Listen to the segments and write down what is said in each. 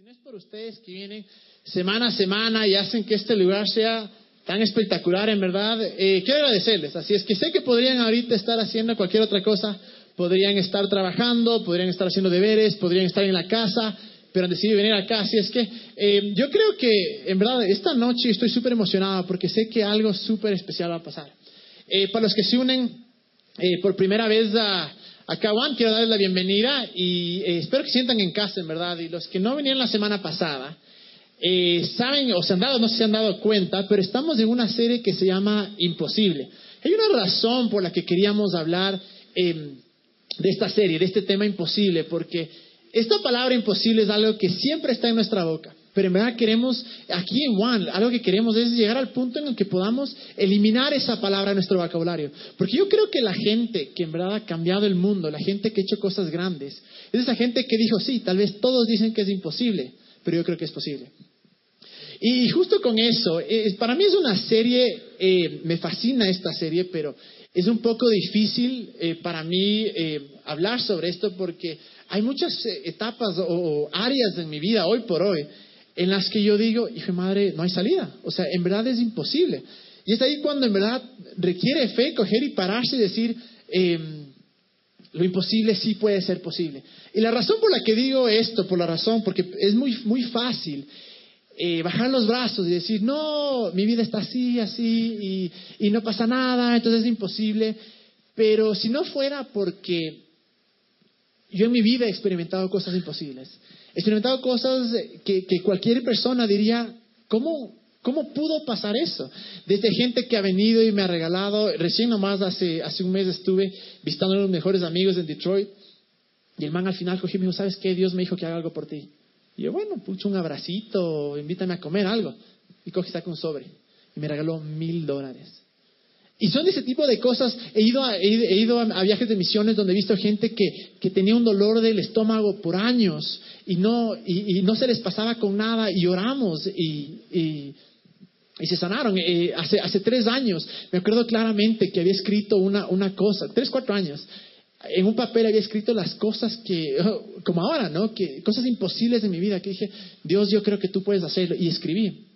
Si no es por ustedes que vienen semana a semana y hacen que este lugar sea tan espectacular, en verdad, eh, quiero agradecerles. Así es que sé que podrían ahorita estar haciendo cualquier otra cosa, podrían estar trabajando, podrían estar haciendo deberes, podrían estar en la casa, pero han decidido venir acá. Así es que eh, yo creo que, en verdad, esta noche estoy súper emocionado porque sé que algo súper especial va a pasar. Eh, para los que se unen por primera vez a, Acá, Juan, quiero darles la bienvenida y eh, espero que sientan en casa, en verdad. Y los que no vinieron la semana pasada, eh, saben o se han dado, no se han dado cuenta, pero estamos en una serie que se llama Imposible. Hay una razón por la que queríamos hablar em, de esta serie, de este tema imposible, porque esta palabra imposible es algo que siempre está en nuestra boca. Pero en verdad queremos, aquí en One, algo que queremos es llegar al punto en el que podamos eliminar esa palabra de nuestro vocabulario. Porque yo creo que la gente que en verdad ha cambiado el mundo, la gente que ha hecho cosas grandes, es esa gente que dijo, sí, tal vez todos dicen que es imposible, pero yo creo que es posible. Y justo con eso, para mí es una serie, eh, me fascina esta serie, pero es un poco difícil eh, para mí eh, hablar sobre esto porque hay muchas etapas o áreas en mi vida hoy por hoy en las que yo digo, hijo madre, no hay salida. O sea, en verdad es imposible. Y es ahí cuando en verdad requiere fe coger y pararse y decir, em, lo imposible sí puede ser posible. Y la razón por la que digo esto, por la razón, porque es muy, muy fácil eh, bajar los brazos y decir, no, mi vida está así, así, y, y no pasa nada, entonces es imposible. Pero si no fuera porque yo en mi vida he experimentado cosas imposibles, He experimentado cosas que, cualquier persona diría, ¿cómo, ¿Cómo pudo pasar eso? Desde gente que ha venido y me ha regalado, recién nomás hace, un mes estuve visitando a uno de los mejores amigos en Detroit y el man al final cogió y me dijo, ¿sabes qué? Dios me dijo que haga algo por ti. Y yo, bueno, pucho un abracito, invítame a comer algo. Y coge y saca un sobre y me regaló mil dólares. Y son ese tipo de cosas. He ido, a, he ido a, viajes de misiones donde he visto gente que, tenía un dolor del estómago por años y no, y, no se les pasaba con nada y oramos y, se sanaron. Eh, hace, hace tres años me acuerdo claramente que había escrito una, una cosa, tres, cuatro años. En un papel había escrito las cosas que, como ahora, ¿no? Que, cosas imposibles de mi vida, que dije, Dios, yo creo que tú puedes hacerlo. Y escribí.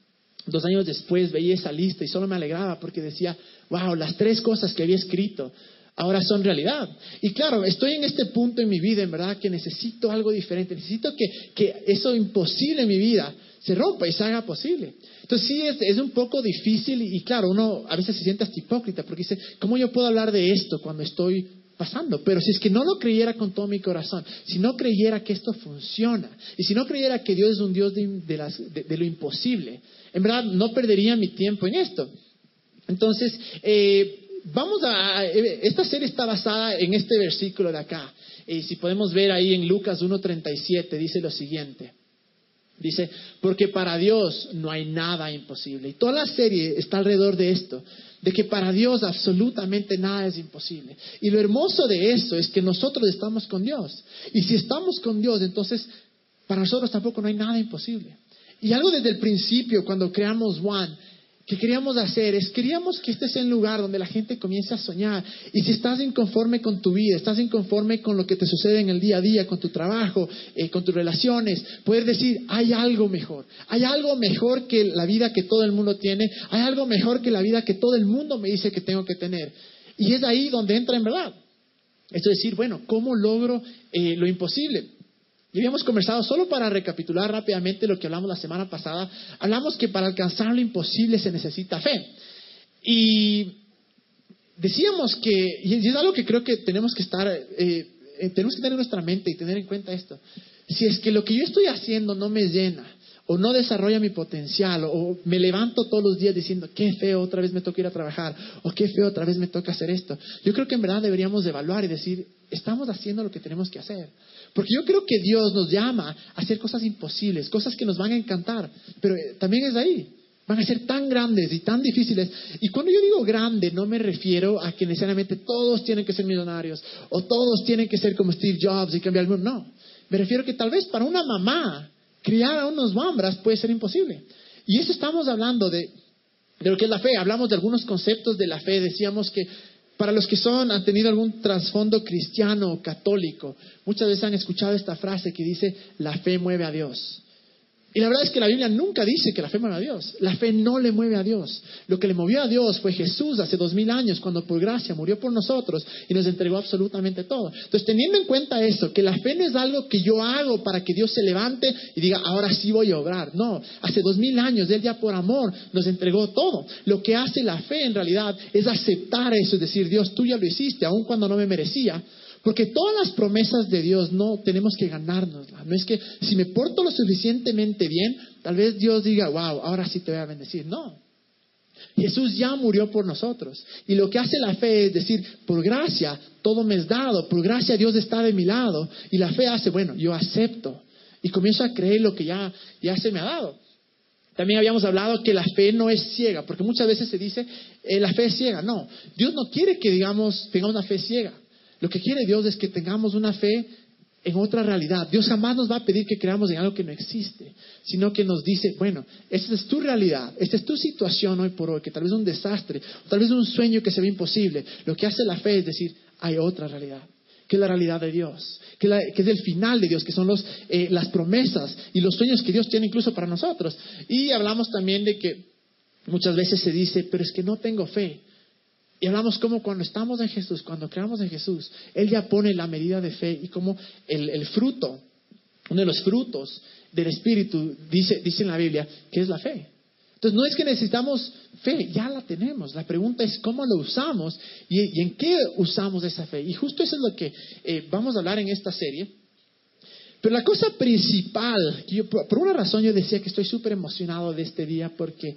Dos años después veía esa lista y solo me alegraba porque decía, wow, las tres cosas que había escrito ahora son realidad. Y claro, estoy en este punto en mi vida, en verdad, que necesito algo diferente. Necesito que, que eso imposible en mi vida se rompa y se haga posible. Entonces sí, es, es un poco difícil y, y, claro, uno a veces se siente hasta hipócrita porque dice, ¿cómo yo puedo hablar de esto cuando estoy pasando. Pero si es que no lo creyera con todo mi corazón, si no creyera que esto funciona, y si no creyera que Dios es un Dios de, lo imposible, en verdad no perdería mi tiempo en esto. Entonces, eh, vamos a, esta serie está basada en este versículo de acá. Y si podemos ver ahí en Lucas 1.37, dice lo siguiente. Dice, porque para Dios no hay nada imposible. Y toda la serie está alrededor de esto de que para Dios absolutamente nada es imposible. Y lo hermoso de eso es que nosotros estamos con Dios. Y si estamos con Dios, entonces para nosotros tampoco no hay nada imposible. Y algo desde el principio, cuando creamos One, que queríamos hacer es, queríamos que este sea un lugar donde la gente comience a soñar. Y si estás inconforme con tu vida, estás inconforme con lo que te sucede en el día a día, con tu trabajo, eh, con tus relaciones, poder decir, hay algo mejor. Hay algo mejor que la vida que todo el mundo tiene. Hay algo mejor que la vida que todo el mundo me dice que tengo que tener. Y es ahí donde entra en verdad. Esto es decir, bueno, ¿cómo logro eh, lo imposible? Y habíamos conversado, solo para recapitular rápidamente lo que hablamos la semana pasada, hablamos que para alcanzar lo imposible se necesita fe. Y decíamos que, y es algo que creo que tenemos que estar, eh, eh, tenemos que tener en nuestra mente y tener en cuenta esto. Si es que lo que yo estoy haciendo no me llena, o no desarrolla mi potencial, o me levanto todos los días diciendo, qué feo, otra vez me toca ir a trabajar, o qué feo, otra vez me toca hacer esto. Yo creo que en verdad deberíamos evaluar y decir, estamos haciendo lo que tenemos que hacer. Porque yo creo que Dios nos llama a hacer cosas imposibles, cosas que nos van a encantar, pero eh, también es ahí. Van a ser tan grandes y tan difíciles. Y cuando yo digo grande, no me refiero a que necesariamente todos tienen que ser millonarios o todos tienen que ser como Steve Jobs y cambiar el mundo. No. Me refiero que tal vez para una mamá criar a unos bambras puede ser imposible. Y eso estamos hablando de, de lo que es la fe. Hablamos de algunos conceptos de la fe. Decíamos que para los que son, han tenido algún trasfondo cristiano o católico, muchas veces han escuchado esta frase que dice, la fe mueve a Dios. Y la verdad es que la Biblia nunca dice que la fe mueve a Dios. La fe no le mueve a Dios. Lo que le movió a Dios fue Jesús hace dos mil años, cuando por gracia murió por nosotros y nos entregó absolutamente todo. Entonces, teniendo en cuenta eso, que la fe no es algo que yo hago para que Dios se levante y diga, ahora sí voy a obrar. No, hace dos mil años, Él ya por amor nos entregó todo. Lo que hace la fe en realidad es aceptar eso, es decir, Dios, tú ya lo hiciste, aun cuando no me merecía. Porque todas las promesas de Dios no tenemos que ganárnoslas. No es que si me porto lo suficientemente bien, tal vez Dios diga, wow, ahora sí te voy a bendecir. No. Jesús ya murió por nosotros. Y lo que hace la fe es decir, por gracia todo me es dado, por gracia Dios está de mi lado. Y la fe hace, bueno, yo acepto. Y comienzo a creer lo que ya, se me ha dado. También habíamos hablado que la fe no es ciega, porque muchas veces se dice, eh, la fe es ciega. No, Dios no quiere que digamos, tengamos una fe ciega. Lo que quiere Dios es que tengamos una fe en otra realidad. Dios jamás nos va a pedir que creamos en algo que no existe, sino que nos dice, bueno, esta es tu realidad, esta es tu situación hoy por hoy, que tal vez es un desastre, tal vez es un sueño que se ve imposible. Lo que hace la fe es decir, hay otra realidad, que es la realidad de Dios, que, es el final de Dios, que son los, eh, las promesas y los sueños que Dios tiene incluso para nosotros. Y hablamos también de que muchas veces se dice, pero es que no tengo fe. Y hablamos como cuando estamos en Jesús, cuando creamos en Jesús, Él ya pone la medida de fe y como el, fruto, uno de los frutos del Espíritu, dice, dice en la Biblia, que es la fe. Entonces no es que necesitamos fe, ya la tenemos. La pregunta es cómo lo usamos y, en qué usamos esa fe. Y justo eso es lo que eh, vamos a hablar en esta serie. Pero la cosa principal, que yo, por una razón yo decía que estoy súper emocionado de este día, porque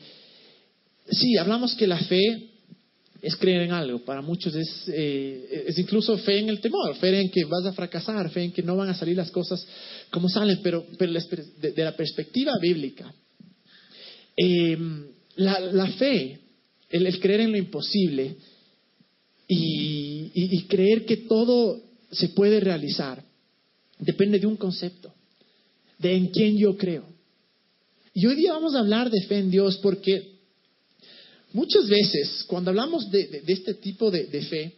sí, hablamos que la fe es creer en algo. Para muchos es, eh, es incluso fe en el temor, fe en que vas a fracasar, fe en que no van a salir las cosas como salen, pero, pero de, la perspectiva bíblica, em, la, fe, el, creer en lo imposible y, y creer que todo se puede realizar, depende de un concepto, de en quién yo creo. Y hoy día vamos a hablar de fe en Dios porque Muchas veces, cuando hablamos de, este tipo de, fe,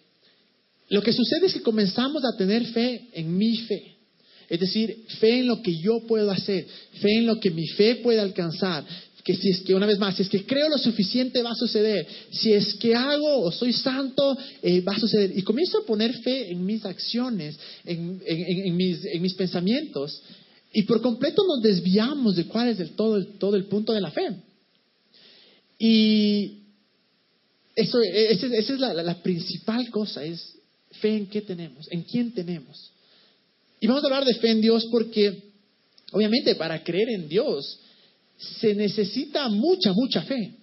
lo que sucede es que comenzamos a tener fe en mi fe. Es decir, fe en lo que yo puedo hacer, fe en lo que mi fe puede alcanzar. Que si es que, una vez más, si es que creo lo suficiente va a suceder. Si es que hago o soy santo, eh, va a suceder. Y comienzo a poner fe en mis acciones, en, mis, en mis, pensamientos. Y por completo nos desviamos de cuál es el, todo, el, todo el punto de la fe. Y eso, e, esa, es la, principal cosa, es fe en qué tenemos, en quién tenemos. Y vamos a hablar de fe en Dios porque, obviamente, para creer en Dios se necesita mucha, mucha fe.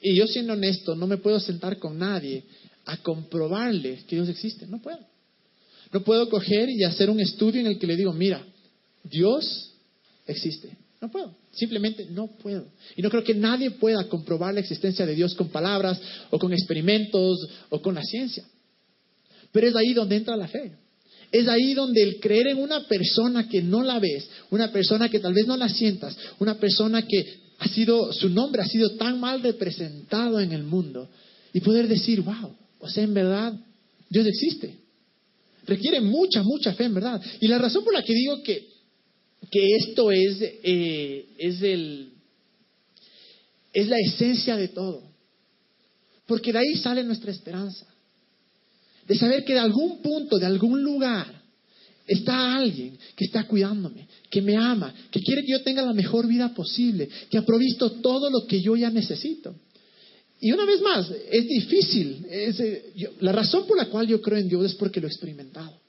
Y yo siendo honesto, no me puedo sentar con nadie a comprobarle que Dios existe. No puedo. No puedo coger y hacer un estudio en el que le digo, mira, Dios existe. No puedo. Simplemente no puedo. Y no creo que nadie pueda comprobar la existencia de Dios con palabras o con experimentos o con la ciencia. Pero es ahí donde entra la fe. Es ahí donde el creer en una persona que no la ves, una persona que tal vez no la sientas, una persona que ha sido, su nombre ha sido tan mal representado en el mundo, y poder decir, wow, o sea, en verdad, Dios existe. Requiere mucha, mucha fe, en verdad. Y la razón por la que digo que que esto es, eh, es, el, es la esencia de todo. Porque de ahí sale nuestra esperanza. De saber que de algún punto, de algún lugar, está alguien que está cuidándome, que me ama, que quiere que yo tenga la mejor vida posible, que ha provisto todo lo que yo ya necesito. Y una vez más, es difícil. Eh, la razón por la cual yo creo en Dios es porque lo he experimentado.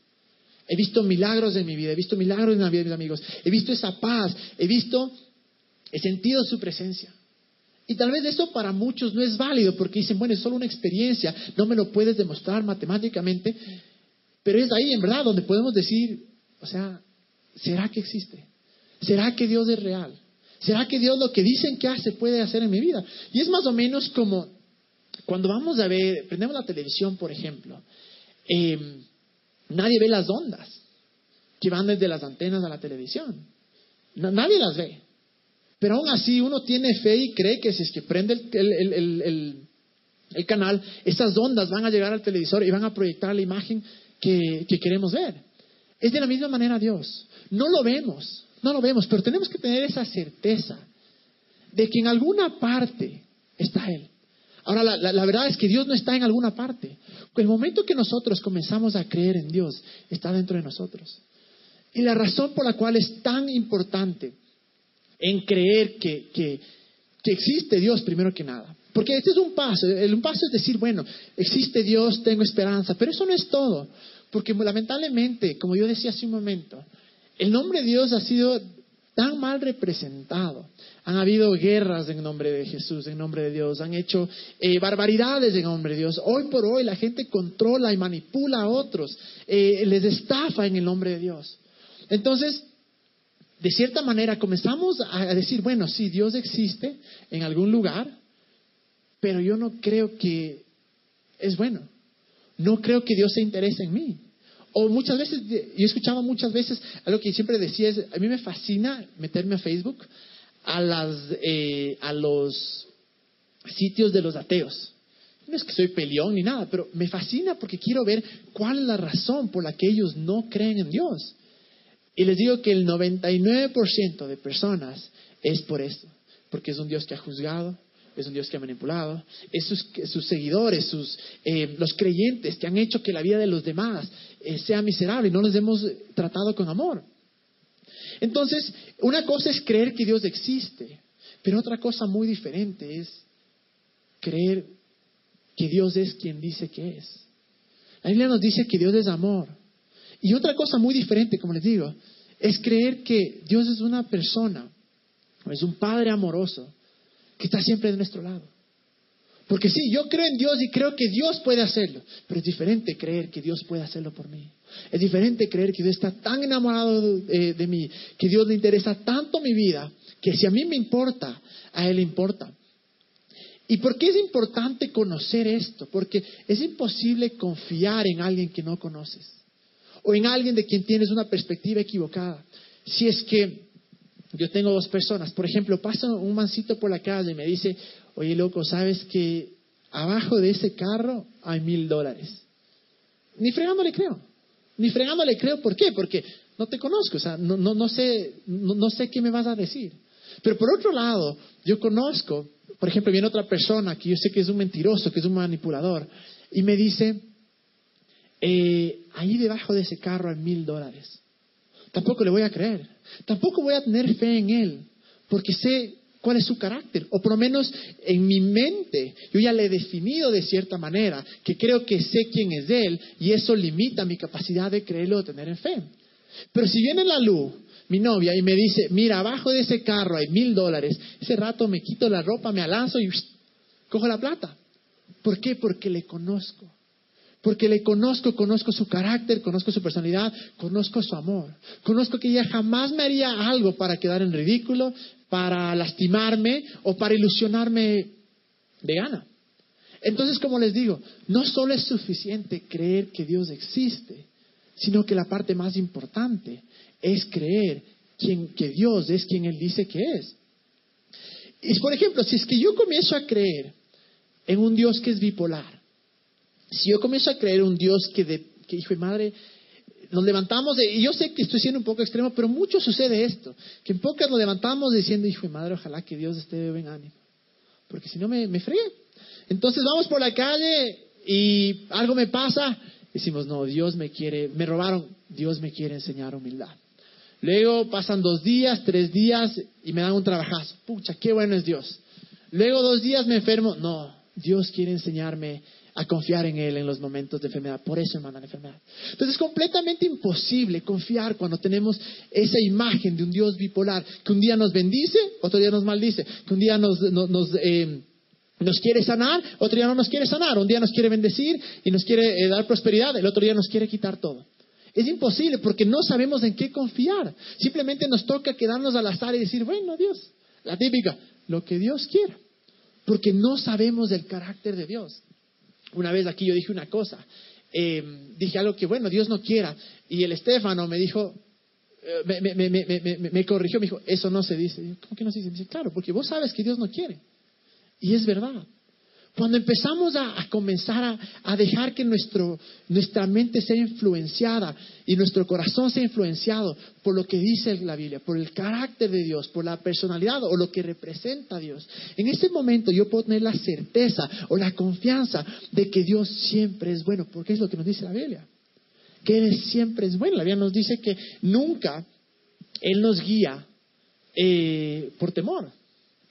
He visto milagros en mi vida, he visto milagros en la vida de mis amigos, he visto esa paz, he visto, he sentido su presencia. Y tal vez eso para muchos no es válido porque dicen, bueno, es solo una experiencia, no me lo puedes demostrar matemáticamente, pero es ahí en verdad donde podemos decir, o sea, ¿será que existe? ¿Será que Dios es real? ¿Será que Dios lo que dicen que hace puede hacer en mi vida? Y es más o menos como cuando vamos a ver, prendemos la televisión, por ejemplo, eh, Nadie ve las ondas que van desde las antenas a la televisión. nadie las ve. Pero aún así uno tiene fe y cree que si es que prende el, canal, esas ondas van a llegar al televisor y van a proyectar la imagen que, que queremos ver. Es de la misma manera Dios. No lo vemos, no lo vemos, pero tenemos que tener esa certeza de que en alguna parte está Él. Ahora, la, verdad es que Dios no está en alguna parte. El momento que nosotros comenzamos a creer en Dios está dentro de nosotros. Y la razón por la cual es tan importante en creer que, que, existe Dios primero que nada. Porque este es un paso. El, un paso es decir, bueno, existe Dios, tengo esperanza. Pero eso no es todo. Porque lamentablemente, como yo decía hace un momento, el nombre de Dios ha sido tan mal representado. Han habido guerras en nombre de Jesús, en nombre de Dios. Han hecho eh, barbaridades en nombre de Dios. Hoy por hoy la gente controla y manipula a otros. Eh, les estafa en el nombre de Dios. Entonces, de cierta manera comenzamos a decir, bueno, sí, Dios existe en algún lugar, pero yo no creo que es bueno. No creo que Dios se interese en mí. O muchas veces, yo escuchaba muchas veces algo que siempre decía es, a mí me fascina meterme a Facebook a, las, eh, a los sitios de los ateos. No es que soy peleón ni nada, pero me fascina porque quiero ver cuál es la razón por la que ellos no creen en Dios. Y les digo que el 99% de personas es por esto, porque es un Dios que ha juzgado, es un Dios que ha manipulado, es sus, seguidores, sus, eh, los creyentes que han hecho que la vida de los demás eh, sea miserable y no los hemos tratado con amor. Entonces, una cosa es creer que Dios existe, pero otra cosa muy diferente es creer que Dios es quien dice que es. La Biblia nos dice que Dios es amor. Y otra cosa muy diferente, como les digo, es creer que Dios es una persona, es un Padre amoroso, que está siempre de nuestro lado. Porque sí, yo creo en Dios y creo que Dios puede hacerlo, pero es diferente creer que Dios puede hacerlo por mí. Es diferente creer que Dios está tan enamorado de, de, mí, que Dios le interesa tanto mi vida, que si a mí me importa, a Él le importa. ¿Y por qué es importante conocer esto? Porque es imposible confiar en alguien que no conoces o en alguien de quien tienes una perspectiva equivocada. Si es que yo tengo dos personas. Por ejemplo, pasa un mancito por la calle y me dice, oye loco, ¿sabes que abajo de ese carro hay mil dólares? Ni fregando le creo. Ni fregando le creo. ¿Por qué? Porque no te conozco. O sea, no sé, no, sé qué me vas a decir. Pero por otro lado, yo conozco, por ejemplo, viene otra persona que yo sé que es un mentiroso, que es un manipulador, y me dice, eh, ahí debajo de ese carro hay mil dólares. Tampoco le voy a creer. Tampoco voy a tener fe en Él, porque sé cuál es su carácter, o por lo menos en mi mente yo ya le he definido de cierta manera, que creo que sé quién es Él, y eso limita mi capacidad de creerlo o tener fe. Pero si viene la luz, mi novia, y me dice, mira, abajo de ese carro hay mil dólares, ese rato me quito la ropa, me alanzo y cojo la plata. ¿Por qué? Porque le conozco. Porque le conozco, conozco su carácter, conozco su personalidad, conozco su amor. Conozco que ella jamás me haría algo para quedar en ridículo, para lastimarme o para ilusionarme de gana. Entonces, como les digo, no solo es suficiente creer que Dios existe, sino que la parte más importante es creer que Dios es quien Él dice que es. Y por ejemplo, si es que yo comienzo a creer en un Dios que es bipolar, si yo comienzo a creer un Dios que, de, que hijo y madre, nos levantamos, y yo sé que estoy siendo un poco extremo, pero mucho sucede esto, que en pocas nos levantamos diciendo, hijo y madre, ojalá que Dios esté de buen ánimo, porque si no me, me. Entonces vamos por la calle y algo me pasa, decimos, no, Dios me quiere, me robaron, Dios me quiere enseñar humildad. Luego pasan dos días, tres días y me dan un trabajazo. Pucha, qué bueno es Dios. Luego dos días me enfermo. No, Dios quiere enseñarme a confiar en Él en los momentos de enfermedad. Por eso hermana, la enfermedad. Entonces es completamente imposible confiar cuando tenemos esa imagen de un Dios bipolar, que un día nos bendice, otro día nos maldice, que un día nos, eh, nos, quiere sanar, otro día no nos quiere sanar, un día nos quiere bendecir y nos quiere eh, dar prosperidad, el otro día nos quiere quitar todo. Es imposible porque no sabemos en qué confiar. Simplemente nos toca quedarnos al azar y decir, bueno, Dios, la típica, lo que Dios quiera. Porque no sabemos del carácter de Dios. Una vez aquí yo dije una cosa, em, dije algo que, bueno, Dios no quiera. Y el Estefano me dijo, eh, me, corrigió, me dijo, eso no se dice. ¿Cómo que no se dice? Me dice, claro, porque vos sabes que Dios no quiere. Y es verdad. Cuando empezamos a, comenzar a, dejar que nuestro, nuestra mente sea influenciada y nuestro corazón sea influenciado por lo que dice la Biblia, por el carácter de Dios, por la personalidad o lo que representa Dios, en ese momento yo puedo tener la certeza o la confianza de que Dios siempre es bueno, porque es lo que nos dice la Biblia, que Él siempre es bueno. La Biblia nos dice que nunca Él nos guía eh, por temor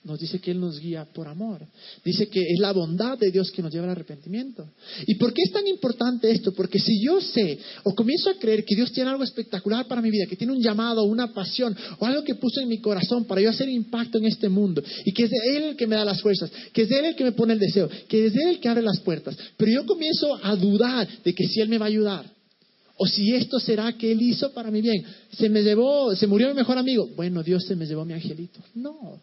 nos dice que Él nos guía por amor. Dice que es la bondad de Dios que nos lleva al arrepentimiento. ¿Y por qué es tan importante esto? Porque si yo sé o comienzo a creer que Dios tiene algo espectacular para mi vida, que tiene un llamado, una pasión o algo que puso en mi corazón para yo hacer impacto en este mundo y que es de Él el que me da las fuerzas, que es de Él el que me pone el deseo, que es de Él el que abre las puertas, pero yo comienzo a dudar de que si Él me va a ayudar. O si esto será que Él hizo para mi bien. Se me llevó, se murió mi mejor amigo. Bueno, Dios se me llevó mi angelito. No,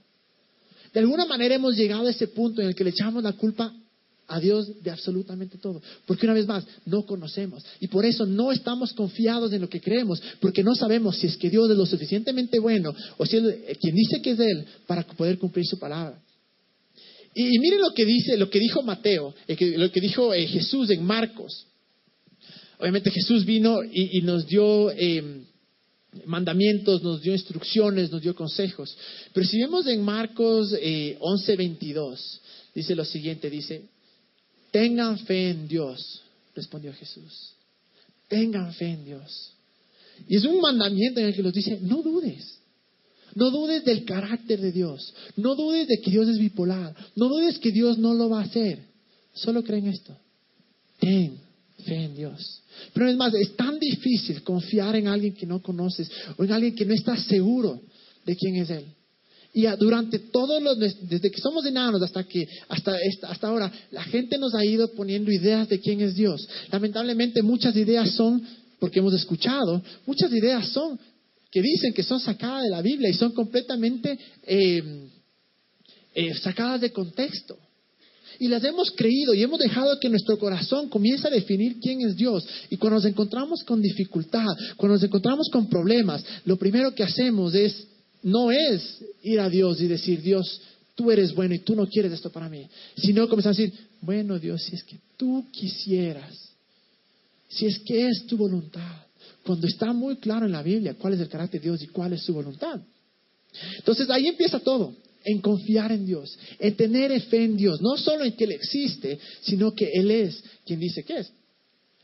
de alguna manera hemos llegado a ese punto en el que le echamos la culpa a Dios de absolutamente todo. Porque una vez más, no conocemos. Y por eso no estamos confiados en lo que creemos, porque no sabemos si es que Dios es lo suficientemente bueno o si es eh, quien dice que es Él para poder cumplir su palabra. Y, miren lo que dice, lo que dijo Mateo, eh, lo que dijo eh, Jesús en Marcos. Obviamente Jesús vino y, nos dio em, mandamientos, nos dio instrucciones, nos dio consejos. Pero si vemos en Marcos eh, 11:22, dice lo siguiente, dice, tengan fe en Dios, respondió Jesús. Tengan fe en Dios. Y es un mandamiento en el que nos dice, no dudes. No dudes del carácter de Dios. No dudes de que Dios es bipolar. No dudes que Dios no lo va a hacer. Solo creen esto. Ten fe en Dios. Pero es más, es tan difícil confiar en alguien que no conoces o en alguien que no está seguro de quién es Él. Y durante todos los, desde que somos enanos hasta que, hasta, hasta ahora, la gente nos ha ido poniendo ideas de quién es Dios. Lamentablemente muchas ideas son, porque hemos escuchado, muchas ideas son que dicen que son sacadas de la Biblia y son completamente eh, eh, sacadas de contexto y las hemos creído y hemos dejado que nuestro corazón comience a definir quién es Dios. Y cuando nos encontramos con dificultad, cuando nos encontramos con problemas, lo primero que hacemos es, no es ir a Dios y decir, Dios, tú eres bueno y tú no quieres esto para mí, sino comenzar a decir, bueno Dios, si es que tú quisieras, si es que es tu voluntad, cuando está muy claro en la Biblia cuál es el carácter de Dios y cuál es su voluntad. Entonces ahí empieza todo en confiar en Dios, en tener fe en Dios, no solo en que Él existe, sino que Él es quien dice que es.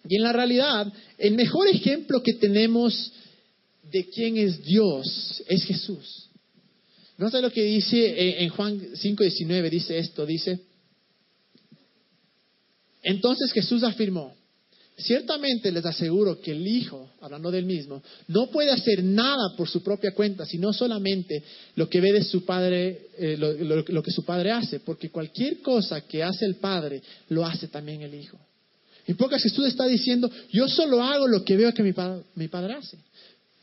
Y en la realidad, el mejor ejemplo que tenemos de quién es Dios es Jesús. No sé lo que dice en Juan 5:19, dice esto, dice, entonces Jesús afirmó, Ciertamente les aseguro que el Hijo, hablando del mismo, no puede hacer nada por su propia cuenta, sino solamente lo que ve de su Padre, eh, lo, que su Padre hace, porque cualquier cosa que hace el Padre, lo hace también el Hijo. En pocas Jesús está diciendo, yo solo hago lo que veo que mi, mi Padre hace.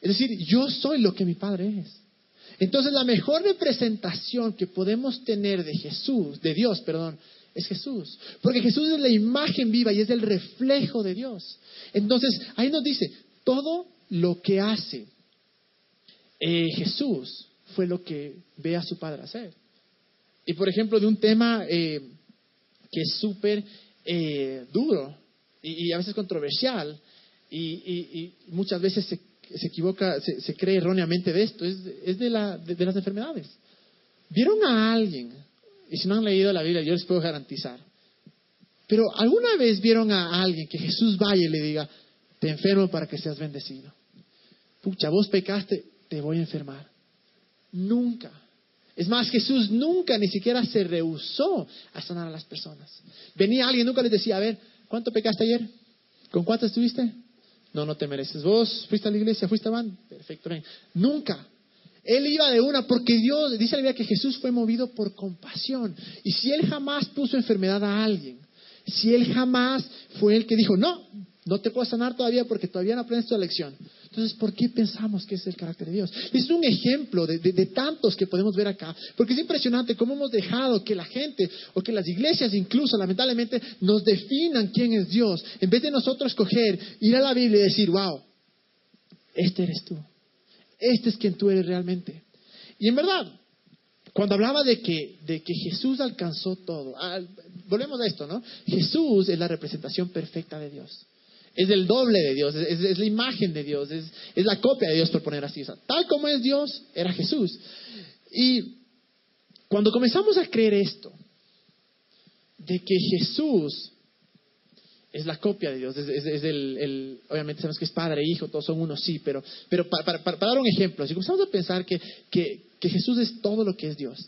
Es decir, yo soy lo que mi Padre es. Entonces la mejor representación que podemos tener de Jesús, de Dios, perdón, es Jesús. Porque Jesús es la imagen viva y es el reflejo de Dios. Entonces, ahí nos dice, todo lo que hace eh, Jesús fue lo que ve a su Padre hacer. Y por ejemplo, de un tema eh, que es súper eh, duro y, a veces controversial y, muchas veces se, equivoca, se, cree erróneamente de esto, es, de, la, de las enfermedades. ¿Vieron a alguien y si no han leído la Biblia, yo les puedo garantizar. Pero ¿alguna vez vieron a alguien que Jesús vaya y le diga, te enfermo para que seas bendecido? Pucha, vos pecaste, te voy a enfermar. Nunca. Es más, Jesús nunca ni siquiera se rehusó a sanar a las personas. Venía alguien, nunca les decía, a ver, ¿cuánto pecaste ayer? ¿Con cuánto estuviste? No, no te mereces. ¿Vos fuiste a la iglesia? ¿Fuiste a van? Perfecto, ven. Nunca. Él iba de una porque Dios, dice la Biblia que Jesús fue movido por compasión. Y si Él jamás puso enfermedad a alguien, si Él jamás fue el que dijo, no, no te puedo sanar todavía porque todavía no aprendes tu lección. Entonces, ¿por qué pensamos que es el carácter de Dios? Es un ejemplo de, de, tantos que podemos ver acá, porque es impresionante cómo hemos dejado que la gente o que las iglesias incluso, lamentablemente, nos definan quién es Dios, en vez de nosotros coger, ir a la Biblia y decir, wow, este eres tú este es quien tú eres realmente. Y en verdad, cuando hablaba de que, de que Jesús alcanzó todo, ah, volvemos a esto, ¿no? Jesús es la representación perfecta de Dios. Es el doble de Dios, es, la imagen de Dios, es, es, la copia de Dios, por poner así. tal como es Dios, era Jesús. Y cuando comenzamos a creer esto, de que Jesús es la copia de Dios, es, el, obviamente sabemos que es Padre Hijo, todos son uno, sí, pero, pero para, dar un ejemplo, si comenzamos a pensar que, que Jesús es todo lo que es Dios,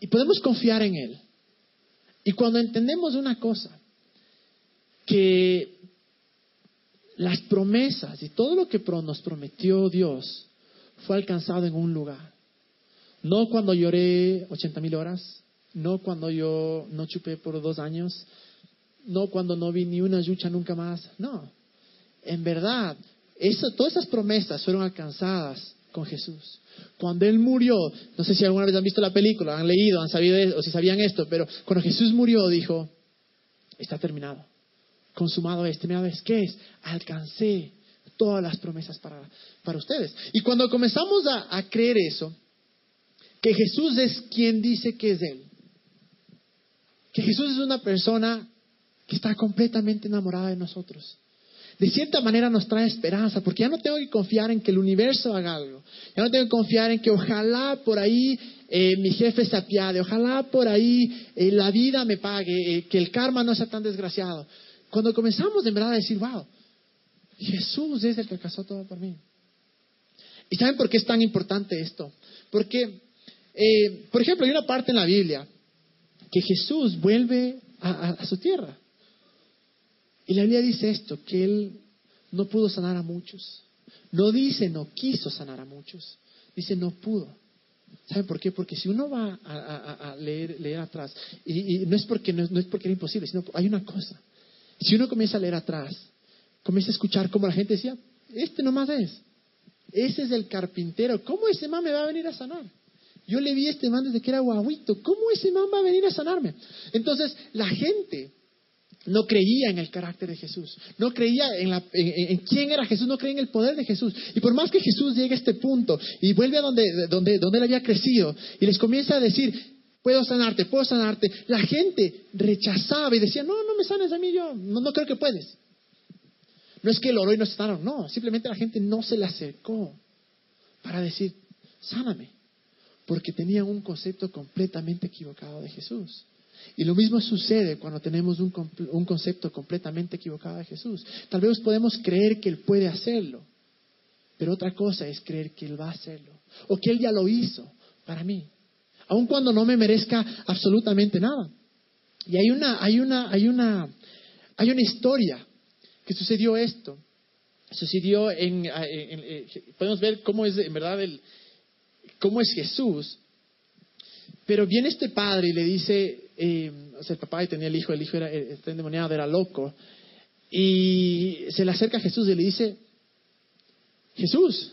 y podemos confiar en Él, y cuando entendemos una cosa, que las promesas y todo lo que nos prometió Dios fue alcanzado en un lugar. No cuando lloré 80 mil horas, no cuando yo no chupé por dos años, no cuando no vi ni una yucha nunca más, no. En verdad, todas esas promesas fueron alcanzadas con Jesús. Cuando Él murió, no sé si alguna vez han visto la película, han leído, han sabido o si sabían esto, pero cuando Jesús murió dijo, está terminado consumado este. Mira, ¿ves qué es? Alcancé todas las promesas para, para ustedes. Y cuando comenzamos a creer eso, que Jesús es quien dice que es Él, que Jesús es una persona que está completamente enamorada de nosotros. De cierta manera nos trae esperanza, porque ya no tengo que confiar en que el universo haga algo. Ya no tengo que confiar en que ojalá por ahí eh, mi jefe se apiade, ojalá por ahí eh, la vida me pague, eh, que el karma no sea tan desgraciado. Cuando comenzamos de verdad a decir, wow, Jesús es el que casó todo por mí. ¿Y saben por qué es tan importante esto? Porque, por ejemplo, hay una parte en la Biblia que Jesús vuelve a, su tierra. Y la Biblia dice esto, que Él no pudo sanar a muchos. No dice no quiso sanar a muchos, dice no pudo. ¿Saben por qué? Porque si uno va a, leer, leer, atrás, y, no, es porque, no, no, es porque era imposible, sino hay una cosa. Si uno comienza a leer atrás, comienza a escuchar cómo la gente decía, este nomás es. Ese es el carpintero. ¿Cómo ese man me va a venir a sanar? Yo le vi a este man desde que era guaguito. ¿Cómo ese man va a venir a sanarme? Entonces, la gente no creía en el carácter de Jesús, no creía en, en, quién era Jesús, no creía en el poder de Jesús. Y por más que Jesús llegue a este punto y vuelve a donde, donde, donde él había crecido y les comienza a decir, puedo sanarte, puedo sanarte. La gente rechazaba y decía, no, no me sanes a mí, yo no, creo que puedes. No es que el oro y no sanaron, no, simplemente la gente no se le acercó para decir, sáname, porque tenía un concepto completamente equivocado de Jesús. Y lo mismo sucede cuando tenemos un, un, concepto completamente equivocado de Jesús. Tal vez podemos creer que Él puede hacerlo, pero otra cosa es creer que Él va a hacerlo, o que Él ya lo hizo para mí aun cuando no me merezca absolutamente nada. Y hay una, hay una, hay una, hay una historia que sucedió esto. Sucedió en, eh, podemos ver cómo es en verdad el, cómo es Jesús. Pero viene este padre y le dice, eh, o sea, el papá tenía el hijo, el hijo era está endemoniado, era loco, y se le acerca a Jesús y le dice, Jesús,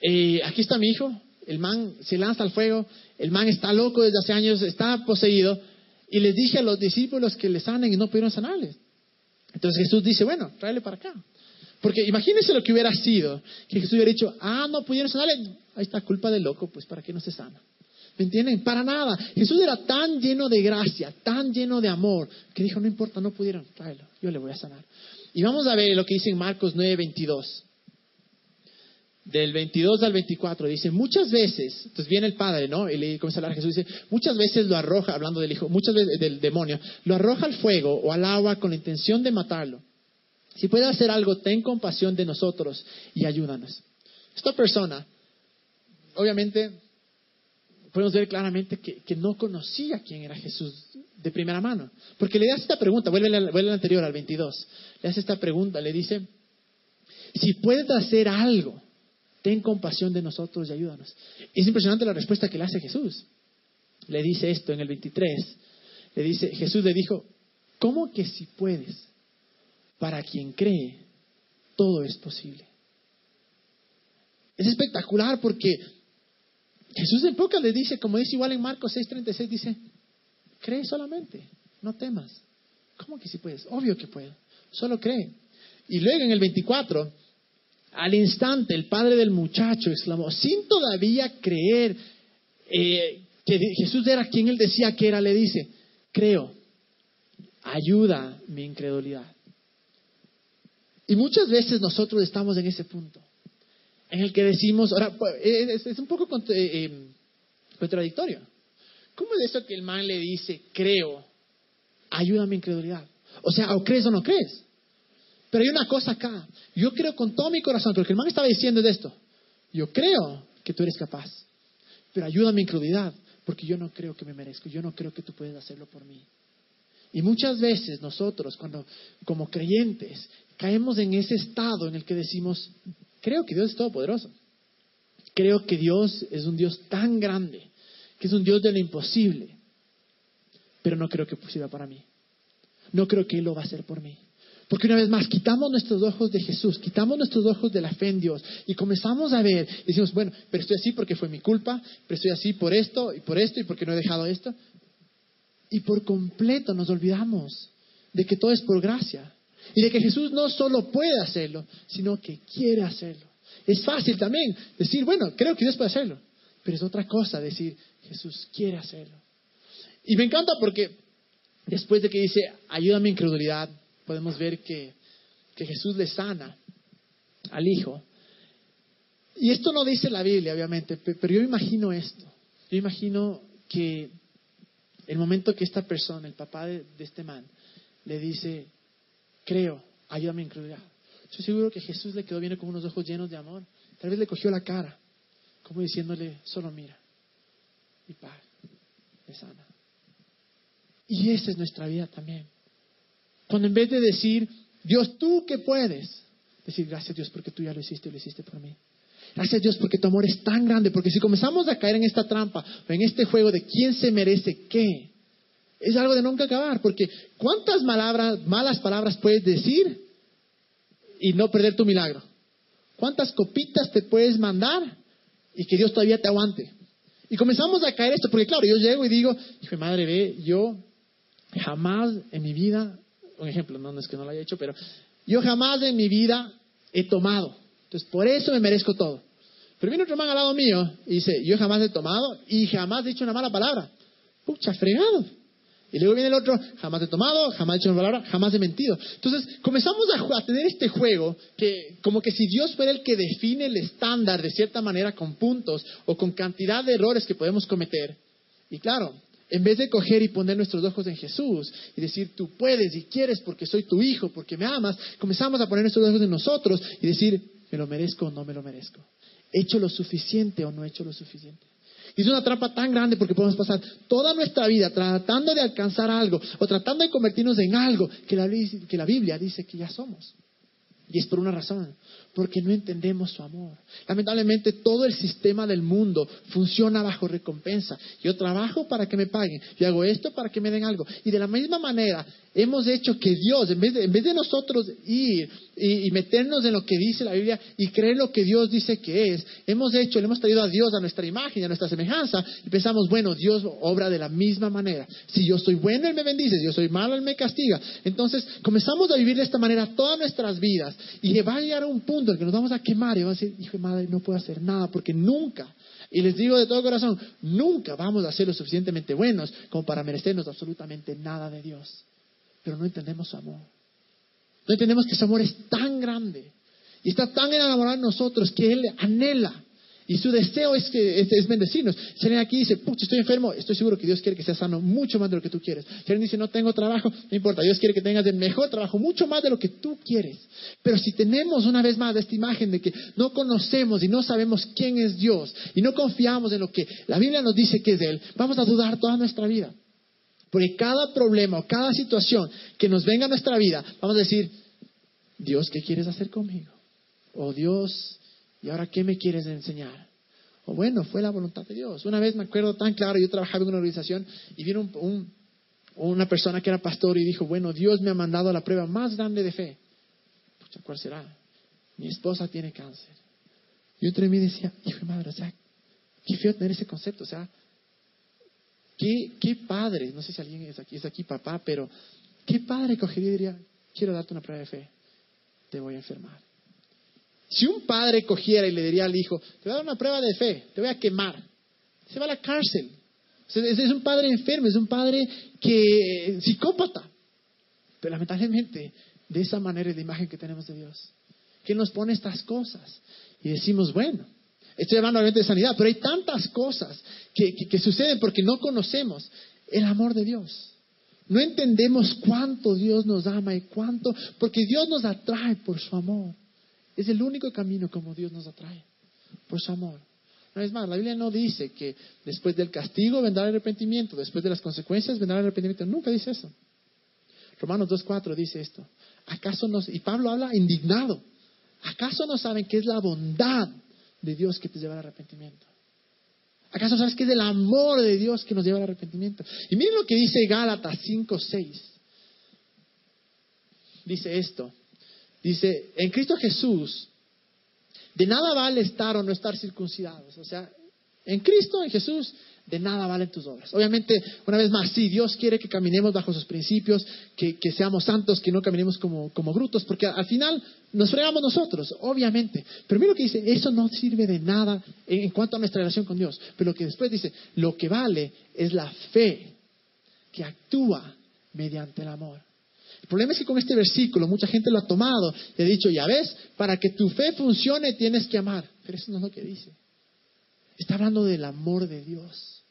eh, aquí está mi hijo, el man se lanza al fuego, el man está loco desde hace años, está poseído, y les dije a los discípulos que le sanen y no pudieron sanarles. Entonces Jesús dice, bueno, tráele para acá. Porque imagínense lo que hubiera sido, que Jesús hubiera dicho, ah, no pudieron sanarle, ahí está culpa del loco, pues para qué no se sana. ¿Me entienden? Para nada. Jesús era tan lleno de gracia, tan lleno de amor, que dijo, no importa, no pudieron, tráelo, yo le voy a sanar. Y vamos a ver lo que dice en Marcos 9, 22 del 22 al 24, dice, muchas veces, entonces viene el padre, ¿no? Y le comienza a hablar a Jesús, dice, muchas veces lo arroja, hablando del hijo, muchas veces del demonio, lo arroja al fuego o al agua con la intención de matarlo. Si puede hacer algo, ten compasión de nosotros y ayúdanos. Esta persona, obviamente, podemos ver claramente que, no conocía quién era Jesús de primera mano. Porque le hace esta pregunta, vuelve, vuelve al anterior, al 22, le hace esta pregunta, le dice, si puedes hacer algo, ten compasión de nosotros y ayúdanos. Es impresionante la respuesta que le hace Jesús. Le dice esto en el 23. Le dice, Jesús le dijo, ¿cómo que si puedes? Para quien cree, todo es posible. Es espectacular porque Jesús en pocas le dice, como dice igual en Marcos 6:36, dice, cree solamente, no temas. ¿Cómo que si puedes? Obvio que puedo, solo cree. Y luego en el 24 al instante el padre del muchacho exclamó, sin todavía creer, eh, que Jesús era quien él decía que era, le dice, creo, ayuda mi incredulidad. Y muchas veces nosotros estamos en ese punto, en el que decimos, ahora, pues, es, un poco eh, em, contradictorio. ¿Cómo es eso que el man le dice, creo, ayuda mi incredulidad? O sea, o crees o no crees. Pero hay una cosa acá. Yo creo con todo mi corazón, porque el man estaba diciendo de esto. Yo creo que tú eres capaz. Pero ayuda mi incredulidad, porque yo no creo que me merezco. Yo no creo que tú puedes hacerlo por mí. Y muchas veces nosotros, cuando como creyentes, caemos en ese estado en el que decimos, creo que Dios es todopoderoso. Creo que Dios es un Dios tan grande, que es un Dios de lo imposible. Pero no creo que sirva para mí. No creo que Él lo va a hacer por mí. Porque una vez más, quitamos nuestros ojos de Jesús, quitamos nuestros ojos de la fe en Dios y comenzamos a ver, y decimos, bueno, pero estoy así porque fue mi culpa, pero estoy así por esto y por esto y porque no he dejado esto. Y por completo nos olvidamos de que todo es por gracia. Y de que Jesús no solo puede hacerlo, sino que quiere hacerlo. Es fácil también decir, bueno, creo que Dios puede hacerlo. Pero es otra cosa decir, Jesús quiere hacerlo. Y me encanta porque después de que dice, ayuda a mi incredulidad, podemos ver que, que Jesús le sana al hijo. Y esto no dice la Biblia, obviamente, pero yo imagino esto. Yo imagino que el momento que esta persona, el papá de, este man, le dice, creo, ayúdame a incredulidad. Estoy seguro que Jesús le quedó viendo con unos ojos llenos de amor. Tal vez le cogió la cara, como diciéndole, solo mira. Y paz, le sana. Y esa es nuestra vida también. Cuando en vez de decir, Dios, tú que puedes, decir, gracias Dios porque tú ya lo hiciste y lo hiciste por mí. Gracias Dios porque tu amor es tan grande, porque si comenzamos a caer en esta trampa en este juego de quién se merece qué, es algo de nunca acabar, porque ¿cuántas malas palabras puedes decir y no perder tu milagro? ¿Cuántas copitas te puedes mandar y que Dios todavía te aguante? Y comenzamos a caer esto, porque claro, yo llego y digo, hijo madre, ve, yo jamás en mi vida, un ejemplo, no, no es que no lo haya hecho, pero yo jamás en mi vida he tomado. Entonces, por eso me merezco todo. Pero viene otro man al lado mío y dice, yo jamás he tomado y jamás he dicho una mala palabra. Pucha, fregado. Y luego viene el otro, jamás he tomado, jamás he dicho una palabra, jamás he mentido. Entonces, comenzamos a, a, tener este juego que, como que si Dios fuera el que define el estándar de cierta manera con puntos o con cantidad de errores que podemos cometer. Y claro, en vez de coger y poner nuestros ojos en Jesús y decir, tú puedes y quieres porque soy tu hijo, porque me amas, comenzamos a poner nuestros ojos en nosotros y decir, ¿Me lo merezco o no me lo merezco? ¿He hecho lo suficiente o no he hecho lo suficiente? Y es una trampa tan grande porque podemos pasar toda nuestra vida tratando de alcanzar algo o tratando de convertirnos en algo que la, que la Biblia dice que ya somos. Y es por una razón, porque no entendemos su amor. Lamentablemente todo el sistema del mundo funciona bajo recompensa. Yo trabajo para que me paguen, yo hago esto para que me den algo. Y de la misma manera hemos hecho que Dios, en vez de, en vez de nosotros ir y, meternos en lo que dice la Biblia y creer lo que Dios dice que es, hemos hecho, le hemos traído a Dios a nuestra imagen, a nuestra semejanza, y pensamos, bueno, Dios obra de la misma manera. Si yo soy bueno, Él me bendice, si yo soy malo, Él me castiga. Entonces comenzamos a vivir de esta manera todas nuestras vidas y va a llegar a un punto en que nos vamos a quemar y vamos a decir, hijo de madre, no puedo hacer nada porque nunca y les digo de todo corazón, nunca vamos a ser lo suficientemente buenos como para merecernos absolutamente nada de Dios pero no entendemos su amor. No entendemos que su amor es tan grande y está tan enamorado de nosotros que Él anhela y su deseo es, que, es, bendecirnos. Si alguien aquí dice, pucha, estoy enfermo, estoy seguro que Dios quiere que seas sano mucho más de lo que tú quieres. Si alguien dice, no tengo trabajo, no importa, Dios quiere que tengas el mejor trabajo, mucho más de lo que tú quieres. Pero si tenemos una vez más esta imagen de que no conocemos y no sabemos quién es Dios y no confiamos en lo que la Biblia nos dice que es Él, vamos a dudar toda nuestra vida. Porque cada problema o cada situación que nos venga a nuestra vida, vamos a decir, Dios, ¿qué quieres hacer conmigo? O Dios, ¿y ahora qué me quieres enseñar? O bueno, fue la voluntad de Dios. Una vez me acuerdo tan claro, yo trabajaba en una organización y vino una persona que era pastor y dijo, bueno, Dios me ha mandado la prueba más grande de fe. Pucha, ¿cuál será? Mi esposa tiene cáncer. Yo entre mí decía, hijo de madre, o sea, qué feo tener ese concepto, o sea, ¿Qué, qué padre, no sé si alguien es aquí, es aquí papá, pero qué padre cogería y diría, quiero darte una prueba de fe, te voy a enfermar. Si un padre cogiera y le diría al hijo, te voy a dar una prueba de fe, te voy a quemar, se va a la cárcel. Es, un padre enfermo, es un padre que psicópata. Pero lamentablemente, de esa manera es la imagen que tenemos de Dios. Que nos pone estas cosas. Y decimos, bueno, estoy hablando obviamente de sanidad, pero hay tantas cosas que, suceden porque no conocemos el amor de Dios. No entendemos cuánto Dios nos ama y cuánto, porque Dios nos atrae por su amor. Es el único camino como Dios nos atrae, por su amor. No es más, la Biblia no dice que después del castigo vendrá el arrepentimiento, después de las consecuencias vendrá el arrepentimiento. Nunca dice eso. Romanos 2.4 dice esto. ¿Acaso no? Y Pablo habla indignado. ¿Acaso no saben que es la bondad de Dios que te lleva al arrepentimiento? ¿Acaso sabes que es el amor de Dios que nos lleva al arrepentimiento? Y miren lo que dice Gálatas 5.6. Dice esto. Dice, en Cristo Jesús, de nada vale estar o no estar circuncidados. O sea, en Cristo, en Jesús, de nada valen tus obras. Obviamente, una vez más, sí, Dios quiere que caminemos bajo sus principios, que, seamos santos, que no caminemos como, brutos, porque al final nos fregamos nosotros, obviamente. Pero mira lo que dice, eso no sirve de nada en, cuanto a nuestra relación con Dios. Pero lo que después dice, lo que vale es la fe que actúa mediante el amor. El problema es que con este versículo mucha gente lo ha tomado y ha dicho, ya ves, para que tu fe funcione tienes que amar. Pero eso no es lo que dice. Está hablando del amor de Dios.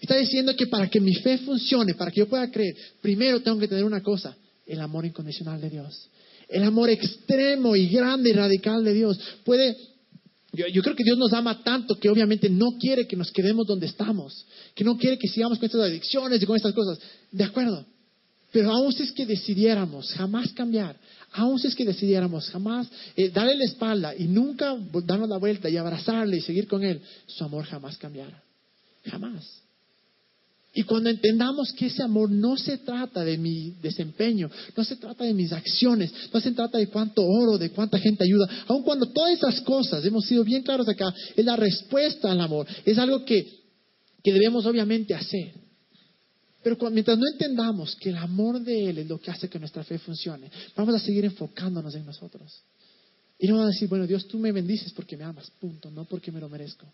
Está diciendo que para que mi fe funcione, para que yo pueda creer, primero tengo que tener una cosa, el amor incondicional de Dios. El amor extremo y grande y radical de Dios. Puede, yo, creo que Dios nos ama tanto que obviamente no quiere que nos quedemos donde estamos, que no quiere que sigamos con estas adicciones y con estas cosas. De acuerdo. Pero aún si es que decidiéramos jamás cambiar, aún si es que decidiéramos jamás eh, darle la espalda y nunca darnos la vuelta y abrazarle y seguir con él, su amor jamás cambiará. Jamás. Y cuando entendamos que ese amor no se trata de mi desempeño, no se trata de mis acciones, no se trata de cuánto oro, de cuánta gente ayuda, aun cuando todas esas cosas, hemos sido bien claros acá, es la respuesta al amor, es algo que, que debemos obviamente hacer. Pero mientras no entendamos que el amor de Él es lo que hace que nuestra fe funcione, vamos a seguir enfocándonos en nosotros. Y no vamos a decir, bueno, Dios, tú me bendices porque me amas, punto, no porque me lo merezco.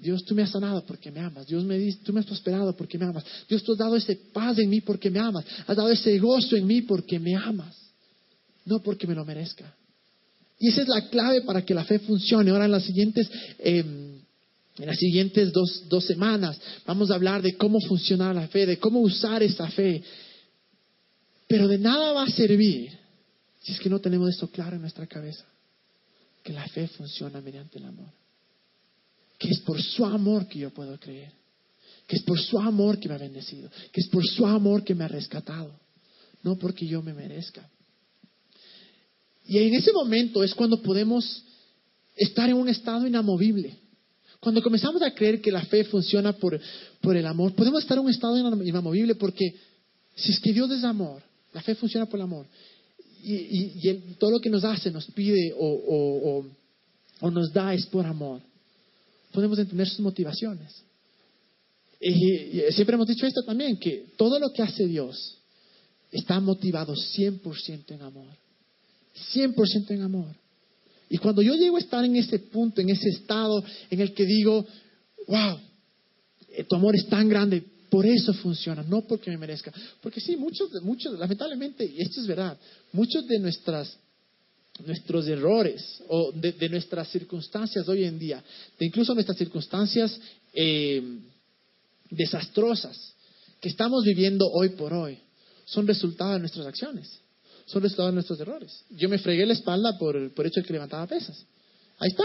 Dios, tú me has sanado porque me amas. Dios, me, tú me has prosperado porque me amas. Dios, tú has dado ese paz en mí porque me amas. Has dado ese gozo en mí porque me amas. No porque me lo merezca. Y esa es la clave para que la fe funcione. Ahora en las siguientes, em, en las siguientes dos, dos semanas vamos a hablar de cómo funciona la fe, de cómo usar esta fe. Pero de nada va a servir si es que no tenemos esto claro en nuestra cabeza. Que la fe funciona mediante el amor que es por su amor que yo puedo creer, que es por su amor que me ha bendecido, que es por su amor que me ha rescatado, no porque yo me merezca. Y en ese momento es cuando podemos estar en un estado inamovible. Cuando comenzamos a creer que la fe funciona por, por el amor, podemos estar en un estado inamovible porque si es que Dios es amor, la fe funciona por el amor. Y, todo lo que nos hace, nos pide o, o nos da es por amor podemos entender sus motivaciones. Y, siempre hemos dicho esto también, que todo lo que hace Dios está motivado 100% en amor. 100% en amor. Y cuando yo llego a estar en ese punto, en ese estado en el que digo, wow, eh, tu amor es tan grande, por eso funciona, no porque me merezca. Porque sí, muchos, muchos, lamentablemente, y esto es verdad, muchos de nuestras nuestros errores o de, nuestras circunstancias hoy en día, de incluso nuestras circunstancias eh, desastrosas que estamos viviendo hoy por hoy, son resultado de nuestras acciones, son resultado de nuestros errores. Yo me fregué la espalda por, por hecho de que levantaba pesas. Ahí está.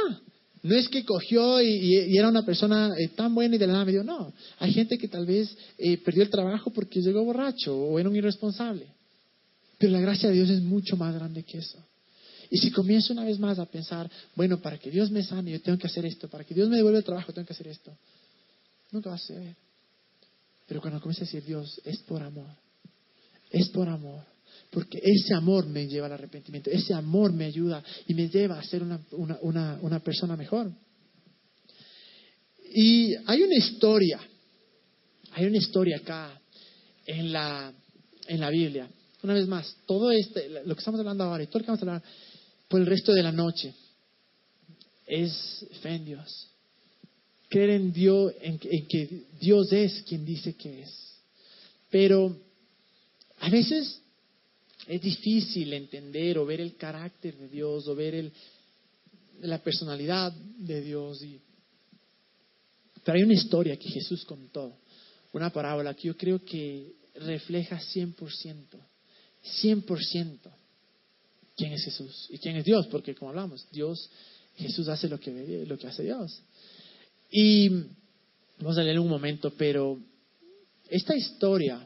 No es que cogió y, era una persona eh, tan buena y de la nada me dio, no. Hay gente que tal vez eh, perdió el trabajo porque llegó borracho o era un irresponsable. Pero la gracia de Dios es mucho más grande que eso. Y si comienzo una vez más a pensar, bueno, para que Dios me sane, yo tengo que hacer esto, para que Dios me devuelva el trabajo, tengo que hacer esto, nunca va a ser. Pero cuando comienzo a decir, Dios, es por amor, es por amor, porque ese amor me lleva al arrepentimiento, ese amor me ayuda y me lleva a ser una, una, una persona mejor. Y hay una historia, hay una historia acá en la, en la Biblia. Una vez más, todo este, lo que estamos hablando ahora y todo lo que vamos a hablar por el resto de la noche es fe en Dios. creer en Dios, en, en que Dios es quien dice que es. Pero a veces es difícil entender o ver el carácter de Dios o ver el, la personalidad de Dios. Pero hay una historia que Jesús contó, una parábola que yo creo que refleja 100%, 100% quién es Jesús y quién es Dios, porque como hablamos, Dios, Jesús hace lo que, lo que hace Dios. Y vamos a leer un momento, pero esta historia,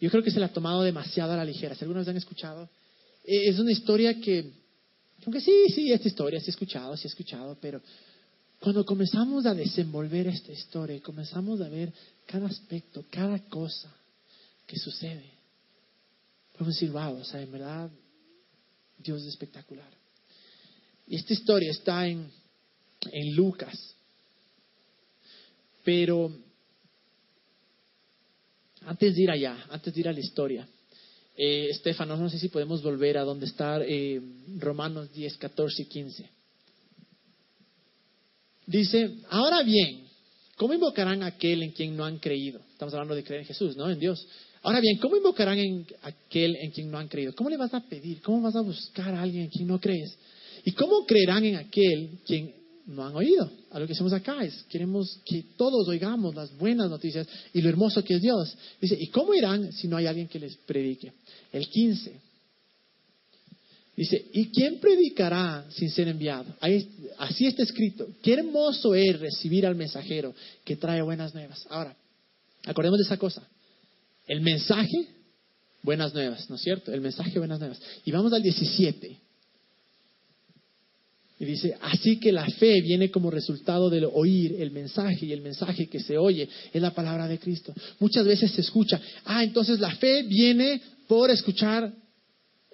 yo creo que se la ha tomado demasiado a la ligera. Si algunos han escuchado, eh, es una historia que, aunque sí, sí, esta historia, sí he escuchado, sí he escuchado, pero cuando comenzamos a desenvolver esta historia y comenzamos a ver cada aspecto, cada cosa que sucede, podemos decir, wow, o sea, en verdad, Dios es espectacular. Y esta historia está en, en Lucas. Pero antes de ir allá, antes de ir a la historia, eh, Estefano, no sé si podemos volver a donde está eh, Romanos 10, 14 y 15. Dice, ahora bien, ¿cómo invocarán a aquel en quien no han creído? Estamos hablando de creer en Jesús, ¿no? En Dios. Ahora bien, ¿cómo invocarán en aquel en quien no han creído? ¿Cómo le vas a pedir? ¿Cómo vas a buscar a alguien en quien no crees? ¿Y cómo creerán en aquel quien no han oído? A lo que hacemos acá es, queremos que todos oigamos las buenas noticias y lo hermoso que es Dios. Dice, ¿y cómo irán si no hay alguien que les predique? El 15. Dice, ¿y quién predicará sin ser enviado? así está escrito. Qué hermoso es recibir al mensajero que trae buenas nuevas. Ahora, acordemos de esa cosa. El mensaje, buenas nuevas, ¿no es cierto? El mensaje, buenas nuevas. Y vamos al 17. Y dice, así que la fe viene como resultado del oír el mensaje y el mensaje que se oye es la palabra de Cristo. Muchas veces se escucha, ah, entonces la fe viene por escuchar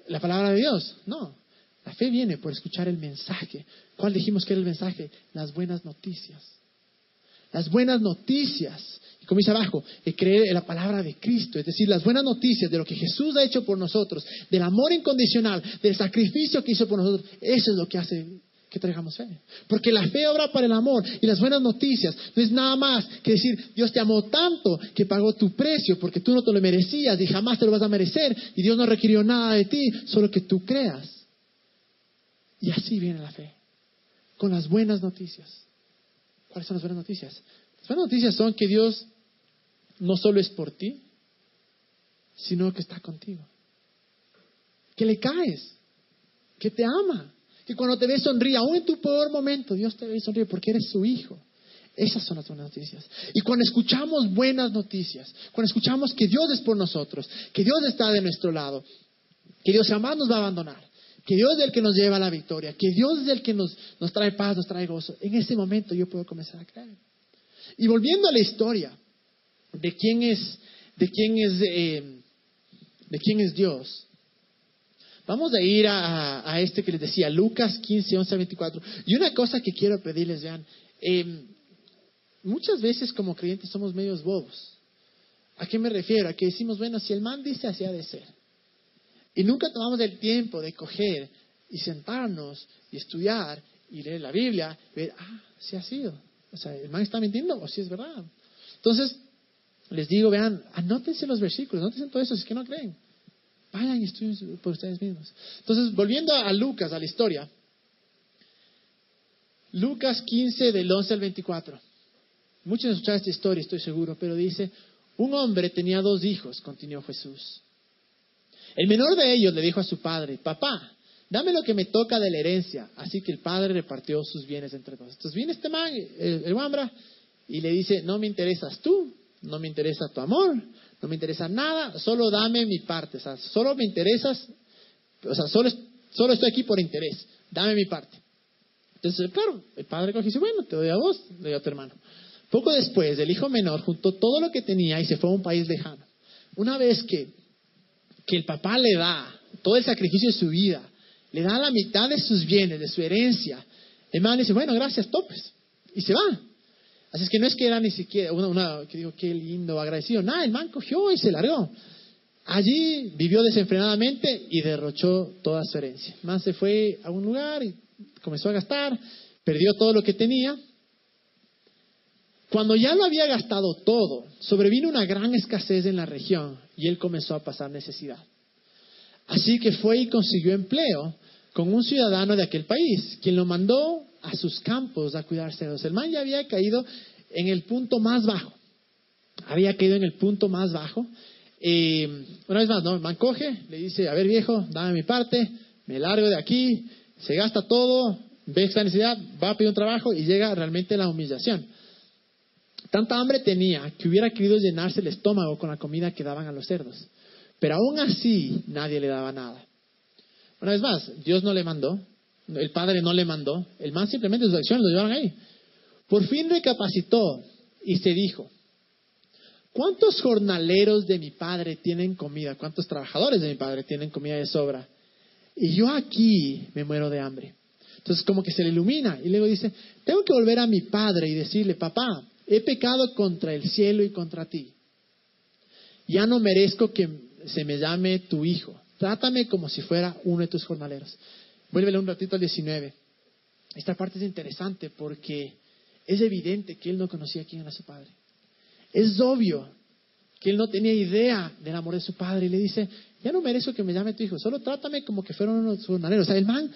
la palabra de Dios. No, la fe viene por escuchar el mensaje. ¿Cuál dijimos que era el mensaje? Las buenas noticias. Las buenas noticias. Y como dice abajo, creer en la palabra de Cristo, es decir, las buenas noticias de lo que Jesús ha hecho por nosotros, del amor incondicional, del sacrificio que hizo por nosotros, eso es lo que hace que traigamos fe. Porque la fe obra para el amor y las buenas noticias no es nada más que decir, Dios te amó tanto que pagó tu precio porque tú no te lo merecías y jamás te lo vas a merecer y Dios no requirió nada de ti, solo que tú creas. Y así viene la fe, con las buenas noticias. ¿Cuáles son las buenas noticias? Las buenas noticias son que Dios no solo es por ti, sino que está contigo. Que le caes, que te ama, que cuando te ve sonríe, aún en tu peor momento, Dios te ve y sonríe porque eres su hijo. Esas son las buenas noticias. Y cuando escuchamos buenas noticias, cuando escuchamos que Dios es por nosotros, que Dios está de nuestro lado, que Dios jamás nos va a abandonar, que Dios es el que nos lleva a la victoria, que Dios es el que nos, nos trae paz, nos trae gozo, en ese momento yo puedo comenzar a creer. Y volviendo a la historia de quién es, de quién es, eh, de quién es Dios, Vamos a ir a, este que les decía, Lucas 15, 11 24. Y una cosa que quiero pedirles, vean, em, muchas veces como creyentes somos medios bobos. ¿A qué me refiero? A que decimos, bueno, si el man dice así ha de ser. Y nunca tomamos el tiempo de coger y sentarnos y estudiar y leer la Biblia ver, ah, sí ha sido. O sea, el man está mintiendo o si es verdad. Entonces, les digo, vean, anótense los versículos, anótense todo eso si es que no creen. Vayan y estudien por ustedes mismos. Entonces, volviendo a Lucas, a la historia. Lucas 15 del 11 al 24. Muchos han escuchado esta historia, estoy seguro, pero dice, un hombre tenía dos hijos, continuó Jesús. El menor de ellos le dijo a su padre, papá, dame lo que me toca de la herencia. Así que el padre repartió sus bienes entre todos. Entonces viene este man, el, el y le dice, no me interesas tú, no me interesa tu amor, no me interesa nada, solo dame mi parte, o sea, solo me interesas, o sea, solo, solo estoy aquí por interés, dame mi parte. Entonces, claro, el padre coge y dice, bueno, te doy a vos, le doy a tu hermano. Poco después, el hijo menor juntó todo lo que tenía y se fue a un país lejano. Una vez que, que el papá le da todo el sacrificio de su vida, le da la mitad de sus bienes, de su herencia, el man dice, bueno, gracias, topes, y se va. Así es que no es que era ni siquiera una, que digo, qué lindo, agradecido. Nada, el man cogió y se largó. Allí vivió desenfrenadamente y derrochó toda su herencia. Man se fue a un lugar y comenzó a gastar, perdió todo lo que tenía. Cuando ya lo había gastado todo, sobrevino una gran escasez en la región y él comenzó a pasar necesidad. Así que fue y consiguió empleo con un ciudadano de aquel país, quien lo mandó a sus campos a cuidar cerdos. El man ya había caído en el punto más bajo. Había caído en el punto más bajo. una vez más, ¿no? El man coge, le dice, a ver viejo, dame mi parte, me largo de aquí, se gasta todo, ve esta necesidad, va a pedir un trabajo y llega realmente la humillación. Tanta hambre tenía que hubiera querido llenarse el estómago con la comida que daban a los cerdos. Pero aún así nadie le daba nada. Una vez más, Dios no le mandó, el Padre no le mandó, el man simplemente sus acciones lo llevaron ahí. Por fin recapacitó y se dijo, ¿cuántos jornaleros de mi Padre tienen comida? ¿Cuántos trabajadores de mi Padre tienen comida de sobra? Y yo aquí me muero de hambre. Entonces como que se le ilumina y luego dice, tengo que volver a mi Padre y decirle, papá, he pecado contra el cielo y contra ti. Ya no merezco que se me llame tu hijo. Trátame como si fuera uno de tus jornaleros. Vuélvele un ratito al 19. Esta parte es interesante porque es evidente que él no conocía quién era su padre. Es obvio que él no tenía idea del amor de su padre y le dice, ya no merezco que me llame tu hijo, solo trátame como que fuera uno de tus jornaleros. O sea, el man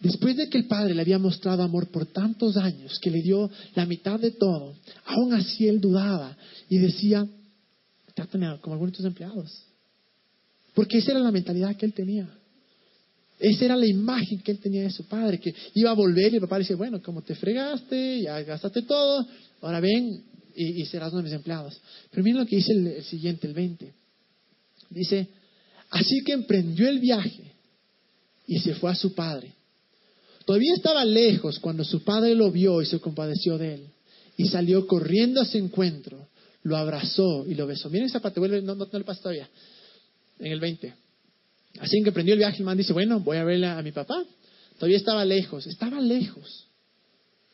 Después de que el padre le había mostrado amor por tantos años, que le dio la mitad de todo, aún así él dudaba y decía, trátame como algunos de tus empleados. Porque esa era la mentalidad que él tenía. Esa era la imagen que él tenía de su padre, que iba a volver y el papá le bueno, como te fregaste, ya gastaste todo, ahora ven y, serás uno de mis empleados. Pero miren lo que dice el siguiente, el 20. Dice, así que emprendió el viaje y se fue a su padre. Todavía estaba lejos cuando su padre lo vio y se compadeció de él. Y salió corriendo a su encuentro, lo abrazó y lo besó. Miren esa parte, vuelve, no, no, le pasa todavía. En el 20. Así que prendió el viaje, el man dice, bueno, voy a verle a mi papá. Todavía estaba lejos, estaba lejos.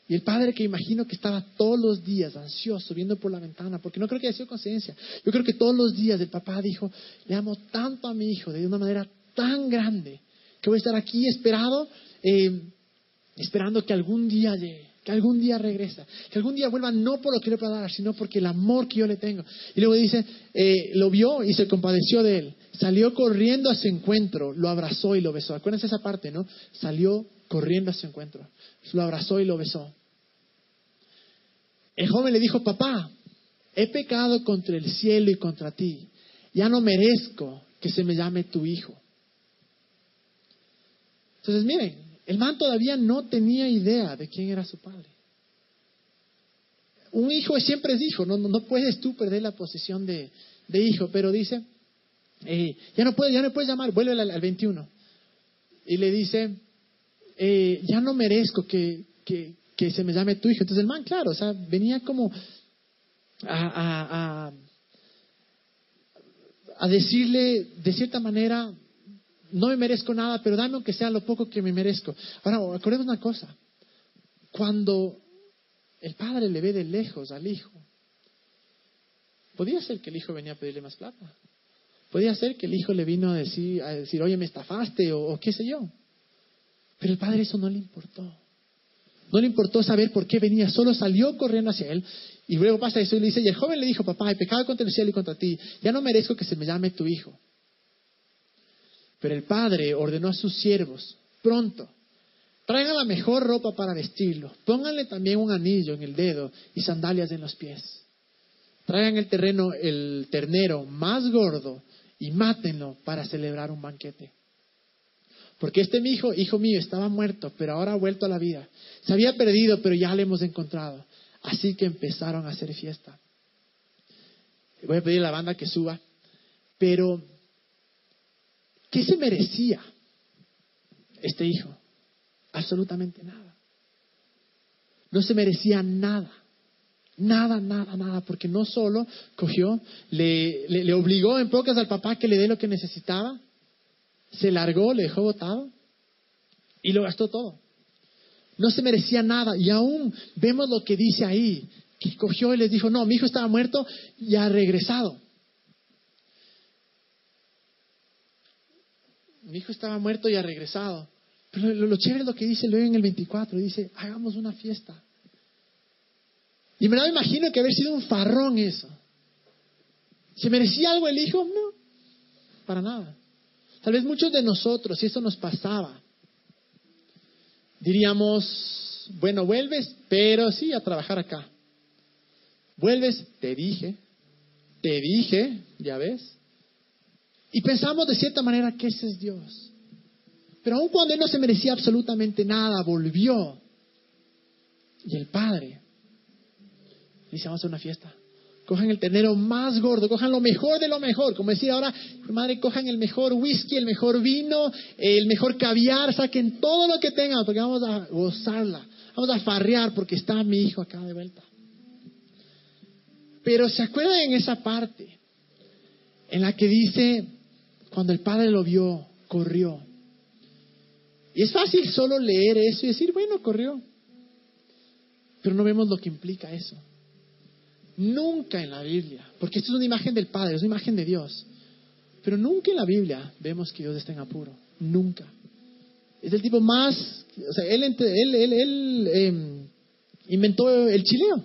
Y el padre que imagino que estaba todos los días ansioso, viendo por la ventana, porque no creo que haya sido conciencia. Yo creo que todos los días el papá dijo, le amo tanto a mi hijo de una manera tan grande, que voy a estar aquí esperado eh, esperando que algún día llegue, que algún día regresa, que algún día vuelva no por lo que le pueda dar, sino porque el amor que yo le tengo. Y luego dice, eh, lo vio y se compadeció de él, salió corriendo a su encuentro, lo abrazó y lo besó. Acuérdense esa parte, ¿no? Salió corriendo a su encuentro, lo abrazó y lo besó. El joven le dijo, papá, he pecado contra el cielo y contra ti, ya no merezco que se me llame tu hijo. Entonces, miren, el man todavía no tenía idea de quién era su padre. Un hijo siempre es hijo, no, puedes tú perder la posición de, hijo, pero dice, eh, ya no puedes, ya no puedes llamar, vuelve al, 21. Y le dice, eh, ya no merezco que, se me llame tu hijo. Entonces el man, claro, o sea, venía como a decirle de cierta manera, no me merezco nada, pero dame aunque sea lo poco que me merezco. Ahora, acordemos una cosa. Cuando el padre le ve de lejos al hijo, podía ser que el hijo venía a pedirle más plata. Podía ser que el hijo le vino a decir, a decir oye, me estafaste o, qué sé yo. Pero el padre eso no le importó. No le importó saber por qué venía, solo salió corriendo hacia él. Y luego pasa eso y le dice, y el joven le dijo, papá, he pecado contra el cielo y contra ti, ya no merezco que se me llame tu hijo. Pero el padre ordenó a sus siervos, pronto, traigan la mejor ropa para vestirlo, pónganle también un anillo en el dedo y sandalias en los pies. Traigan el terreno, el ternero más gordo y mátenlo para celebrar un banquete. Porque este mi hijo, hijo mío, estaba muerto, pero ahora ha vuelto a la vida. Se había perdido, pero ya le hemos encontrado. Así que empezaron a hacer fiesta. Voy a pedir a la banda que suba. Pero ¿Qué se merecía este hijo? Absolutamente nada. No se merecía nada. Nada, nada, nada, porque no solo cogió, le, le, obligó en pocas al papá que le dé lo que necesitaba, se largó, le dejó botado y lo gastó todo. No se merecía nada y aún vemos lo que dice ahí, que cogió y les dijo, no, mi hijo estaba muerto y ha regresado. Mi hijo estaba muerto y ha regresado. Pero lo, chévere es lo que dice luego en el 24, dice, hagamos una fiesta. Y me imagino que haber sido un farrón eso. ¿Se merecía algo el hijo? No, para nada. Tal vez muchos de nosotros, si eso nos pasaba, diríamos, bueno, vuelves, pero sí a trabajar acá. Vuelves, te dije, te dije, ya ves. Y pensamos de cierta manera que ese es Dios. Pero aun cuando Él no se merecía absolutamente nada, volvió. Y el Padre dice, vamos a hacer una fiesta. Cojan el ternero más gordo, cojan lo mejor de lo mejor. Como decía ahora, madre, cojan el mejor whisky, el mejor vino, el mejor caviar, saquen todo lo que tengan, porque vamos a gozarla. Vamos a farrear porque está mi hijo acá de vuelta. Pero se acuerdan en esa parte en la que dice, cuando el padre lo vio, corrió. Y es fácil solo leer eso y decir, bueno, corrió. Pero no vemos lo que implica eso. Nunca en la Biblia, porque esto es una imagen del Padre, es una imagen de Dios. Pero nunca en la Biblia vemos que Dios esté en apuro. Nunca. Es el tipo más, o sea, él, él, él, él em, inventó el chileo.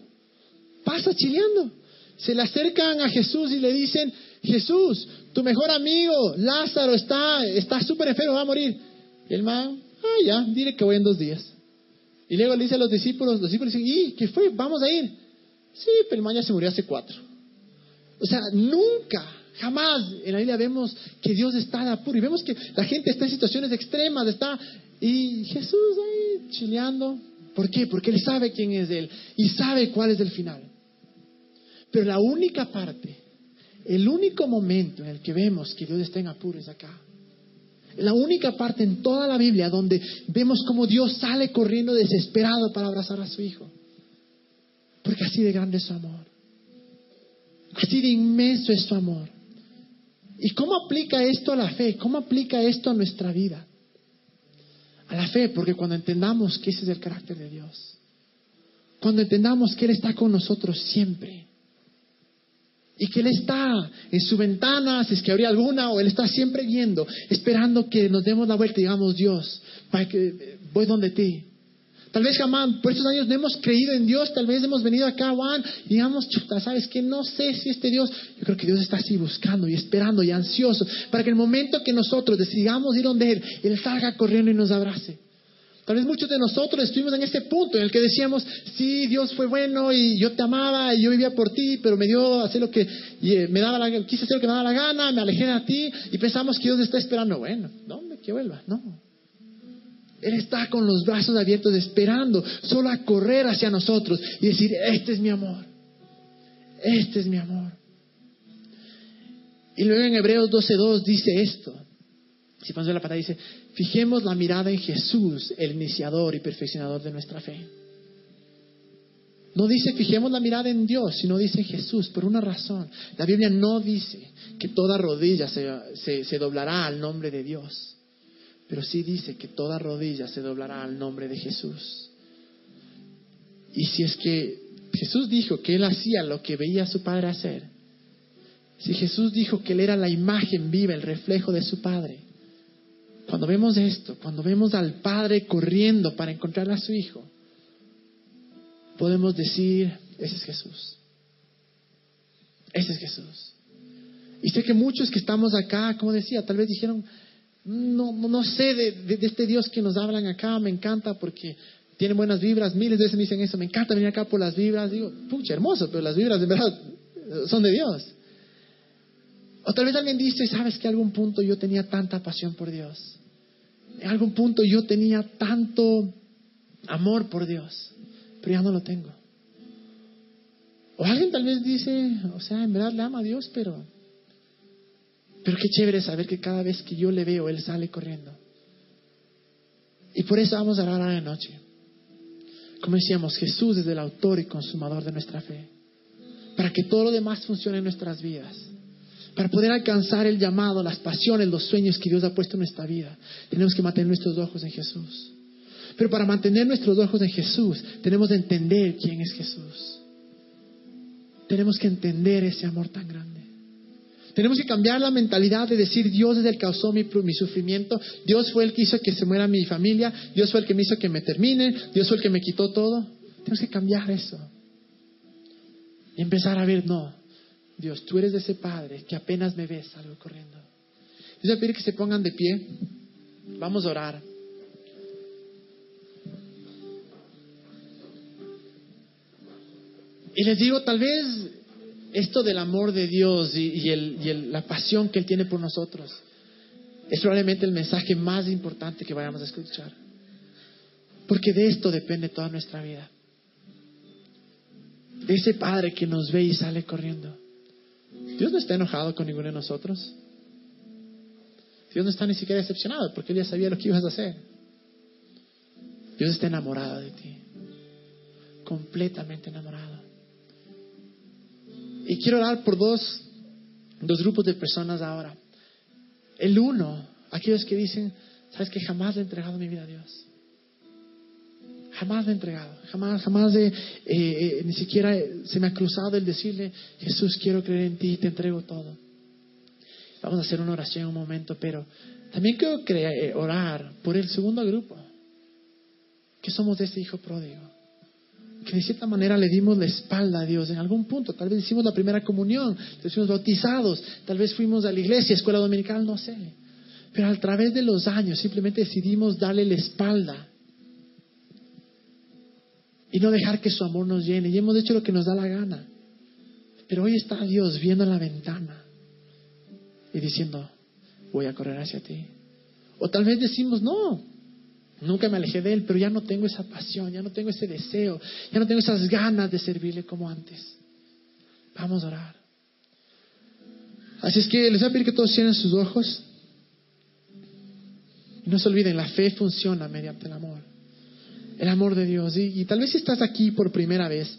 Pasa chileando. Se le acercan a Jesús y le dicen, Jesús, tu mejor amigo, Lázaro, está está súper enfermo, va a morir. El man, ah, ya, dile que voy en dos días. Y luego le dice a los discípulos, los discípulos dicen, ¿y qué fue? Vamos a ir. Sí, pero el man ya se murió hace cuatro. O sea, nunca, jamás en la Biblia vemos que Dios está de apuro. Y vemos que la gente está en situaciones extremas, está... Y Jesús ahí chileando. ¿Por qué? Porque Él sabe quién es Él y sabe cuál es el final. Pero la única parte, el único momento en el que vemos que Dios está en apuro es acá. La única parte en toda la Biblia donde vemos como Dios sale corriendo desesperado para abrazar a su hijo. Porque así de grande es su amor. Así de inmenso es su amor. ¿Y cómo aplica esto a la fe? ¿Cómo aplica esto a nuestra vida? A la fe, porque cuando entendamos que ese es el carácter de Dios, cuando entendamos que Él está con nosotros siempre, y que Él está en su ventana, si es que habría alguna, o Él está siempre viendo, esperando que nos demos la vuelta y digamos, Dios, para que voy donde ti. Tal vez jamás, por estos años no hemos creído en Dios, tal vez hemos venido acá, Juan, y digamos, chuta, ¿sabes que No sé si este Dios, yo creo que Dios está así buscando y esperando y ansioso para que el momento que nosotros decidamos ir donde Él, Él salga corriendo y nos abrace. Tal vez muchos de nosotros estuvimos en ese punto en el que decíamos, sí, Dios fue bueno y yo te amaba y yo vivía por ti, pero me dio hacer lo que eh, me daba la, quise hacer lo que me daba la gana, me alejé de ti y pensamos que Dios está esperando. Bueno, ¿dónde que vuelva? No. Él está con los brazos abiertos esperando solo a correr hacia nosotros y decir, este es mi amor. Este es mi amor. Y luego en Hebreos 12.2 dice esto. Si pones la pata dice, fijemos la mirada en Jesús, el iniciador y perfeccionador de nuestra fe. No dice fijemos la mirada en Dios, sino dice Jesús, por una razón. La Biblia no dice que toda rodilla se, se doblará al nombre de Dios, pero sí dice que toda rodilla se doblará al nombre de Jesús. Y si es que Jesús dijo que Él hacía lo que veía a su Padre hacer, si Jesús dijo que Él era la imagen viva, el reflejo de su Padre, cuando vemos esto, cuando vemos al Padre corriendo para encontrar a su Hijo, podemos decir, ese es Jesús. Ese es Jesús. Y sé que muchos que estamos acá, como decía, tal vez dijeron, no, no sé de, este Dios que nos hablan acá, me encanta porque tiene buenas vibras, miles de veces me dicen eso, me encanta venir acá por las vibras, digo, pucha, hermoso, pero las vibras de verdad son de Dios. O tal vez alguien dice, sabes que algún punto yo tenía tanta pasión por Dios en algún punto yo tenía tanto amor por Dios, pero ya no lo tengo. O alguien tal vez dice, o sea, en verdad le ama a Dios, pero, pero qué chévere saber que cada vez que yo le veo, Él sale corriendo. Y por eso vamos a orar a la noche. Como decíamos, Jesús es el autor y consumador de nuestra fe. Para que todo lo demás funcione en nuestras vidas. Para poder alcanzar el llamado, las pasiones, los sueños que Dios ha puesto en nuestra vida, tenemos que mantener nuestros ojos en Jesús. Pero para mantener nuestros ojos en Jesús, tenemos que entender quién es Jesús. Tenemos que entender ese amor tan grande. Tenemos que cambiar la mentalidad de decir Dios es el que causó mi, mi, sufrimiento, Dios fue el que hizo que se muera mi familia, Dios fue el que me hizo que me termine, Dios fue el que me quitó todo. Tenemos que cambiar eso. Y empezar a ver, no, Dios, tú eres ese Padre que apenas me ves, salgo corriendo. Yo voy a pedir que se pongan de pie. Vamos a orar. Y les digo, tal vez esto del amor de Dios y, la pasión que Él tiene por nosotros es probablemente el mensaje más importante que vayamos a escuchar. Porque de esto depende toda nuestra vida. De ese Padre que nos ve y sale corriendo. Dios no está enojado con ninguno de nosotros. Dios no está ni siquiera decepcionado porque Él ya sabía lo que ibas a hacer. Dios está enamorado de ti. Completamente enamorado. Y quiero orar por dos, dos grupos de personas ahora. El uno, aquellos que dicen, sabes que jamás le he entregado mi vida a Dios. Jamás le he entregado, jamás, jamás eh, eh, ni siquiera se me ha cruzado el decirle, Jesús, quiero creer en ti, te entrego todo. Vamos a hacer una oración en un momento, pero también quiero eh, orar por el segundo grupo, que somos de este hijo pródigo que de cierta manera le dimos la espalda a Dios en algún punto. Tal vez hicimos la primera comunión, tal vez fuimos bautizados, tal vez fuimos a la iglesia, escuela dominical, no sé. Pero a través de los años simplemente decidimos darle la espalda y no dejar que su amor nos llene. Y hemos hecho lo que nos da la gana. Pero hoy está Dios viendo en la ventana y diciendo, voy a correr hacia ti. O tal vez decimos, no, Nunca me alejé de Él, pero ya no tengo esa pasión, ya no tengo ese deseo, ya no tengo esas ganas de servirle como antes. Vamos a orar. Así es que les voy a pedir que todos cierren sus ojos. Y no se olviden, la fe funciona mediante el amor. El amor de Dios. Y, tal vez estás aquí por primera vez,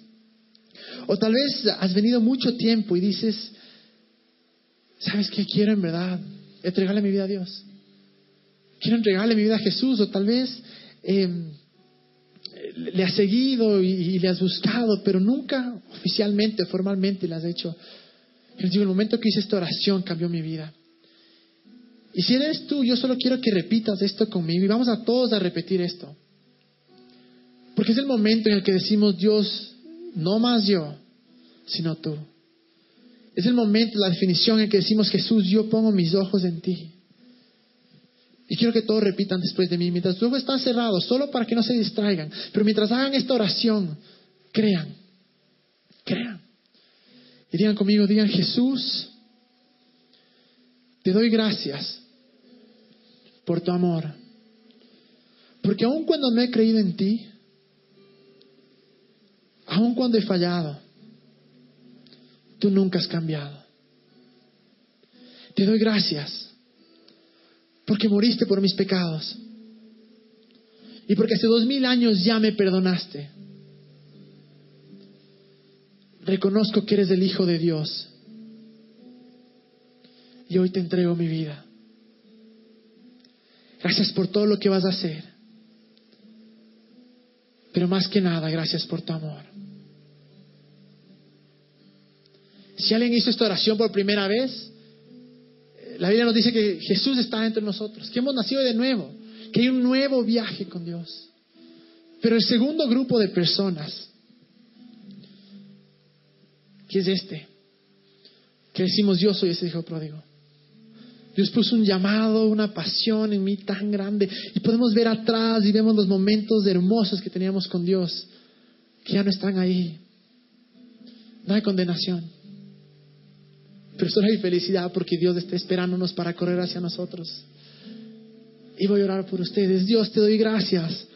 o tal vez has venido mucho tiempo y dices, ¿sabes qué quiero en verdad? Entregarle mi vida a Dios quiero entregarle mi vida a Jesús o tal vez em, le has seguido y, le has buscado, pero nunca oficialmente, formalmente le has hecho. digo, el momento que hice esta oración cambió mi vida. Y si eres tú, yo solo quiero que repitas esto conmigo y vamos a todos a repetir esto. Porque es el momento en el que decimos, Dios, no más yo, sino tú. Es el momento, la definición en que decimos, Jesús, yo pongo mis ojos en ti. Y quiero que todos repitan después de mí, mientras ojos están cerrados, solo para que no se distraigan. Pero mientras hagan esta oración, crean, crean. Y digan conmigo, digan, Jesús, te doy gracias por tu amor. Porque aun cuando no he creído en ti, aun cuando he fallado, tú nunca has cambiado. Te doy gracias porque moriste por mis pecados. Y porque hace dos mil años ya me perdonaste. Reconozco que eres el Hijo de Dios. Y hoy te entrego mi vida. Gracias por todo lo que vas a hacer. Pero más que nada, gracias por tu amor. Si alguien hizo esta oración por primera vez, la Biblia nos dice que Jesús está entre nosotros, que hemos nacido de nuevo, que hay un nuevo viaje con Dios. Pero el segundo grupo de personas, que es este, que decimos yo soy ese hijo pródigo. Dios puso un llamado, una pasión en mí tan grande y podemos ver atrás y vemos los momentos hermosos que teníamos con Dios, que ya no están ahí. No hay condenación. Pero solo felicidad porque Dios está esperándonos para correr hacia nosotros. Y voy a orar por ustedes. Dios, te doy gracias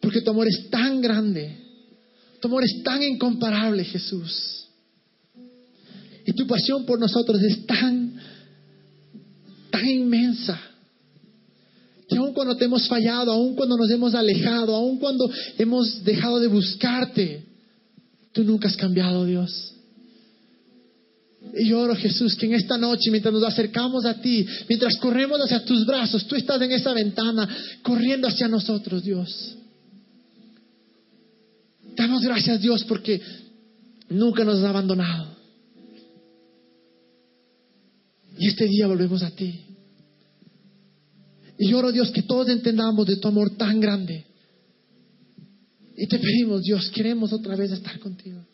porque tu amor es tan grande. Tu amor es tan incomparable, Jesús. Y tu pasión por nosotros es tan, tan inmensa. Que aun cuando te hemos fallado, aun cuando nos hemos alejado, aun cuando hemos dejado de buscarte, tú nunca has cambiado, Dios. Y oro, Jesús, que en esta noche, mientras nos acercamos a ti, mientras corremos hacia tus brazos, tú estás en esa ventana, corriendo hacia nosotros, Dios. Damos gracias, Dios, porque nunca nos has abandonado. Y este día volvemos a ti. Y oro, Dios, que todos entendamos de tu amor tan grande. Y te pedimos, Dios, queremos otra vez estar contigo.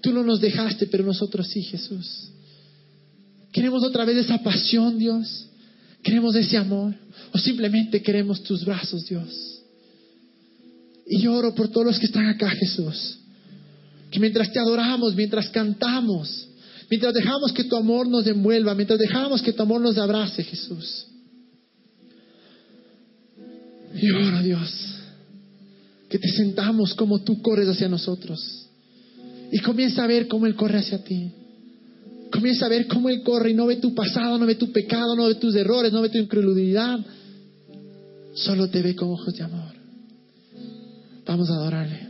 Tú no nos dejaste, pero nosotros sí, Jesús. Queremos otra vez esa pasión, Dios. Queremos ese amor. O simplemente queremos tus brazos, Dios. Y yo oro por todos los que están acá, Jesús. Que mientras te adoramos, mientras cantamos, mientras dejamos que tu amor nos envuelva, mientras dejamos que tu amor nos abrace, Jesús. Y oro, Dios, que te sentamos como tú corres hacia nosotros. Y comienza a ver cómo Él corre hacia ti. Comienza a ver cómo Él corre y no ve tu pasado, no ve tu pecado, no ve tus errores, no ve tu incredulidad. Solo te ve con ojos de amor. Vamos a adorarle.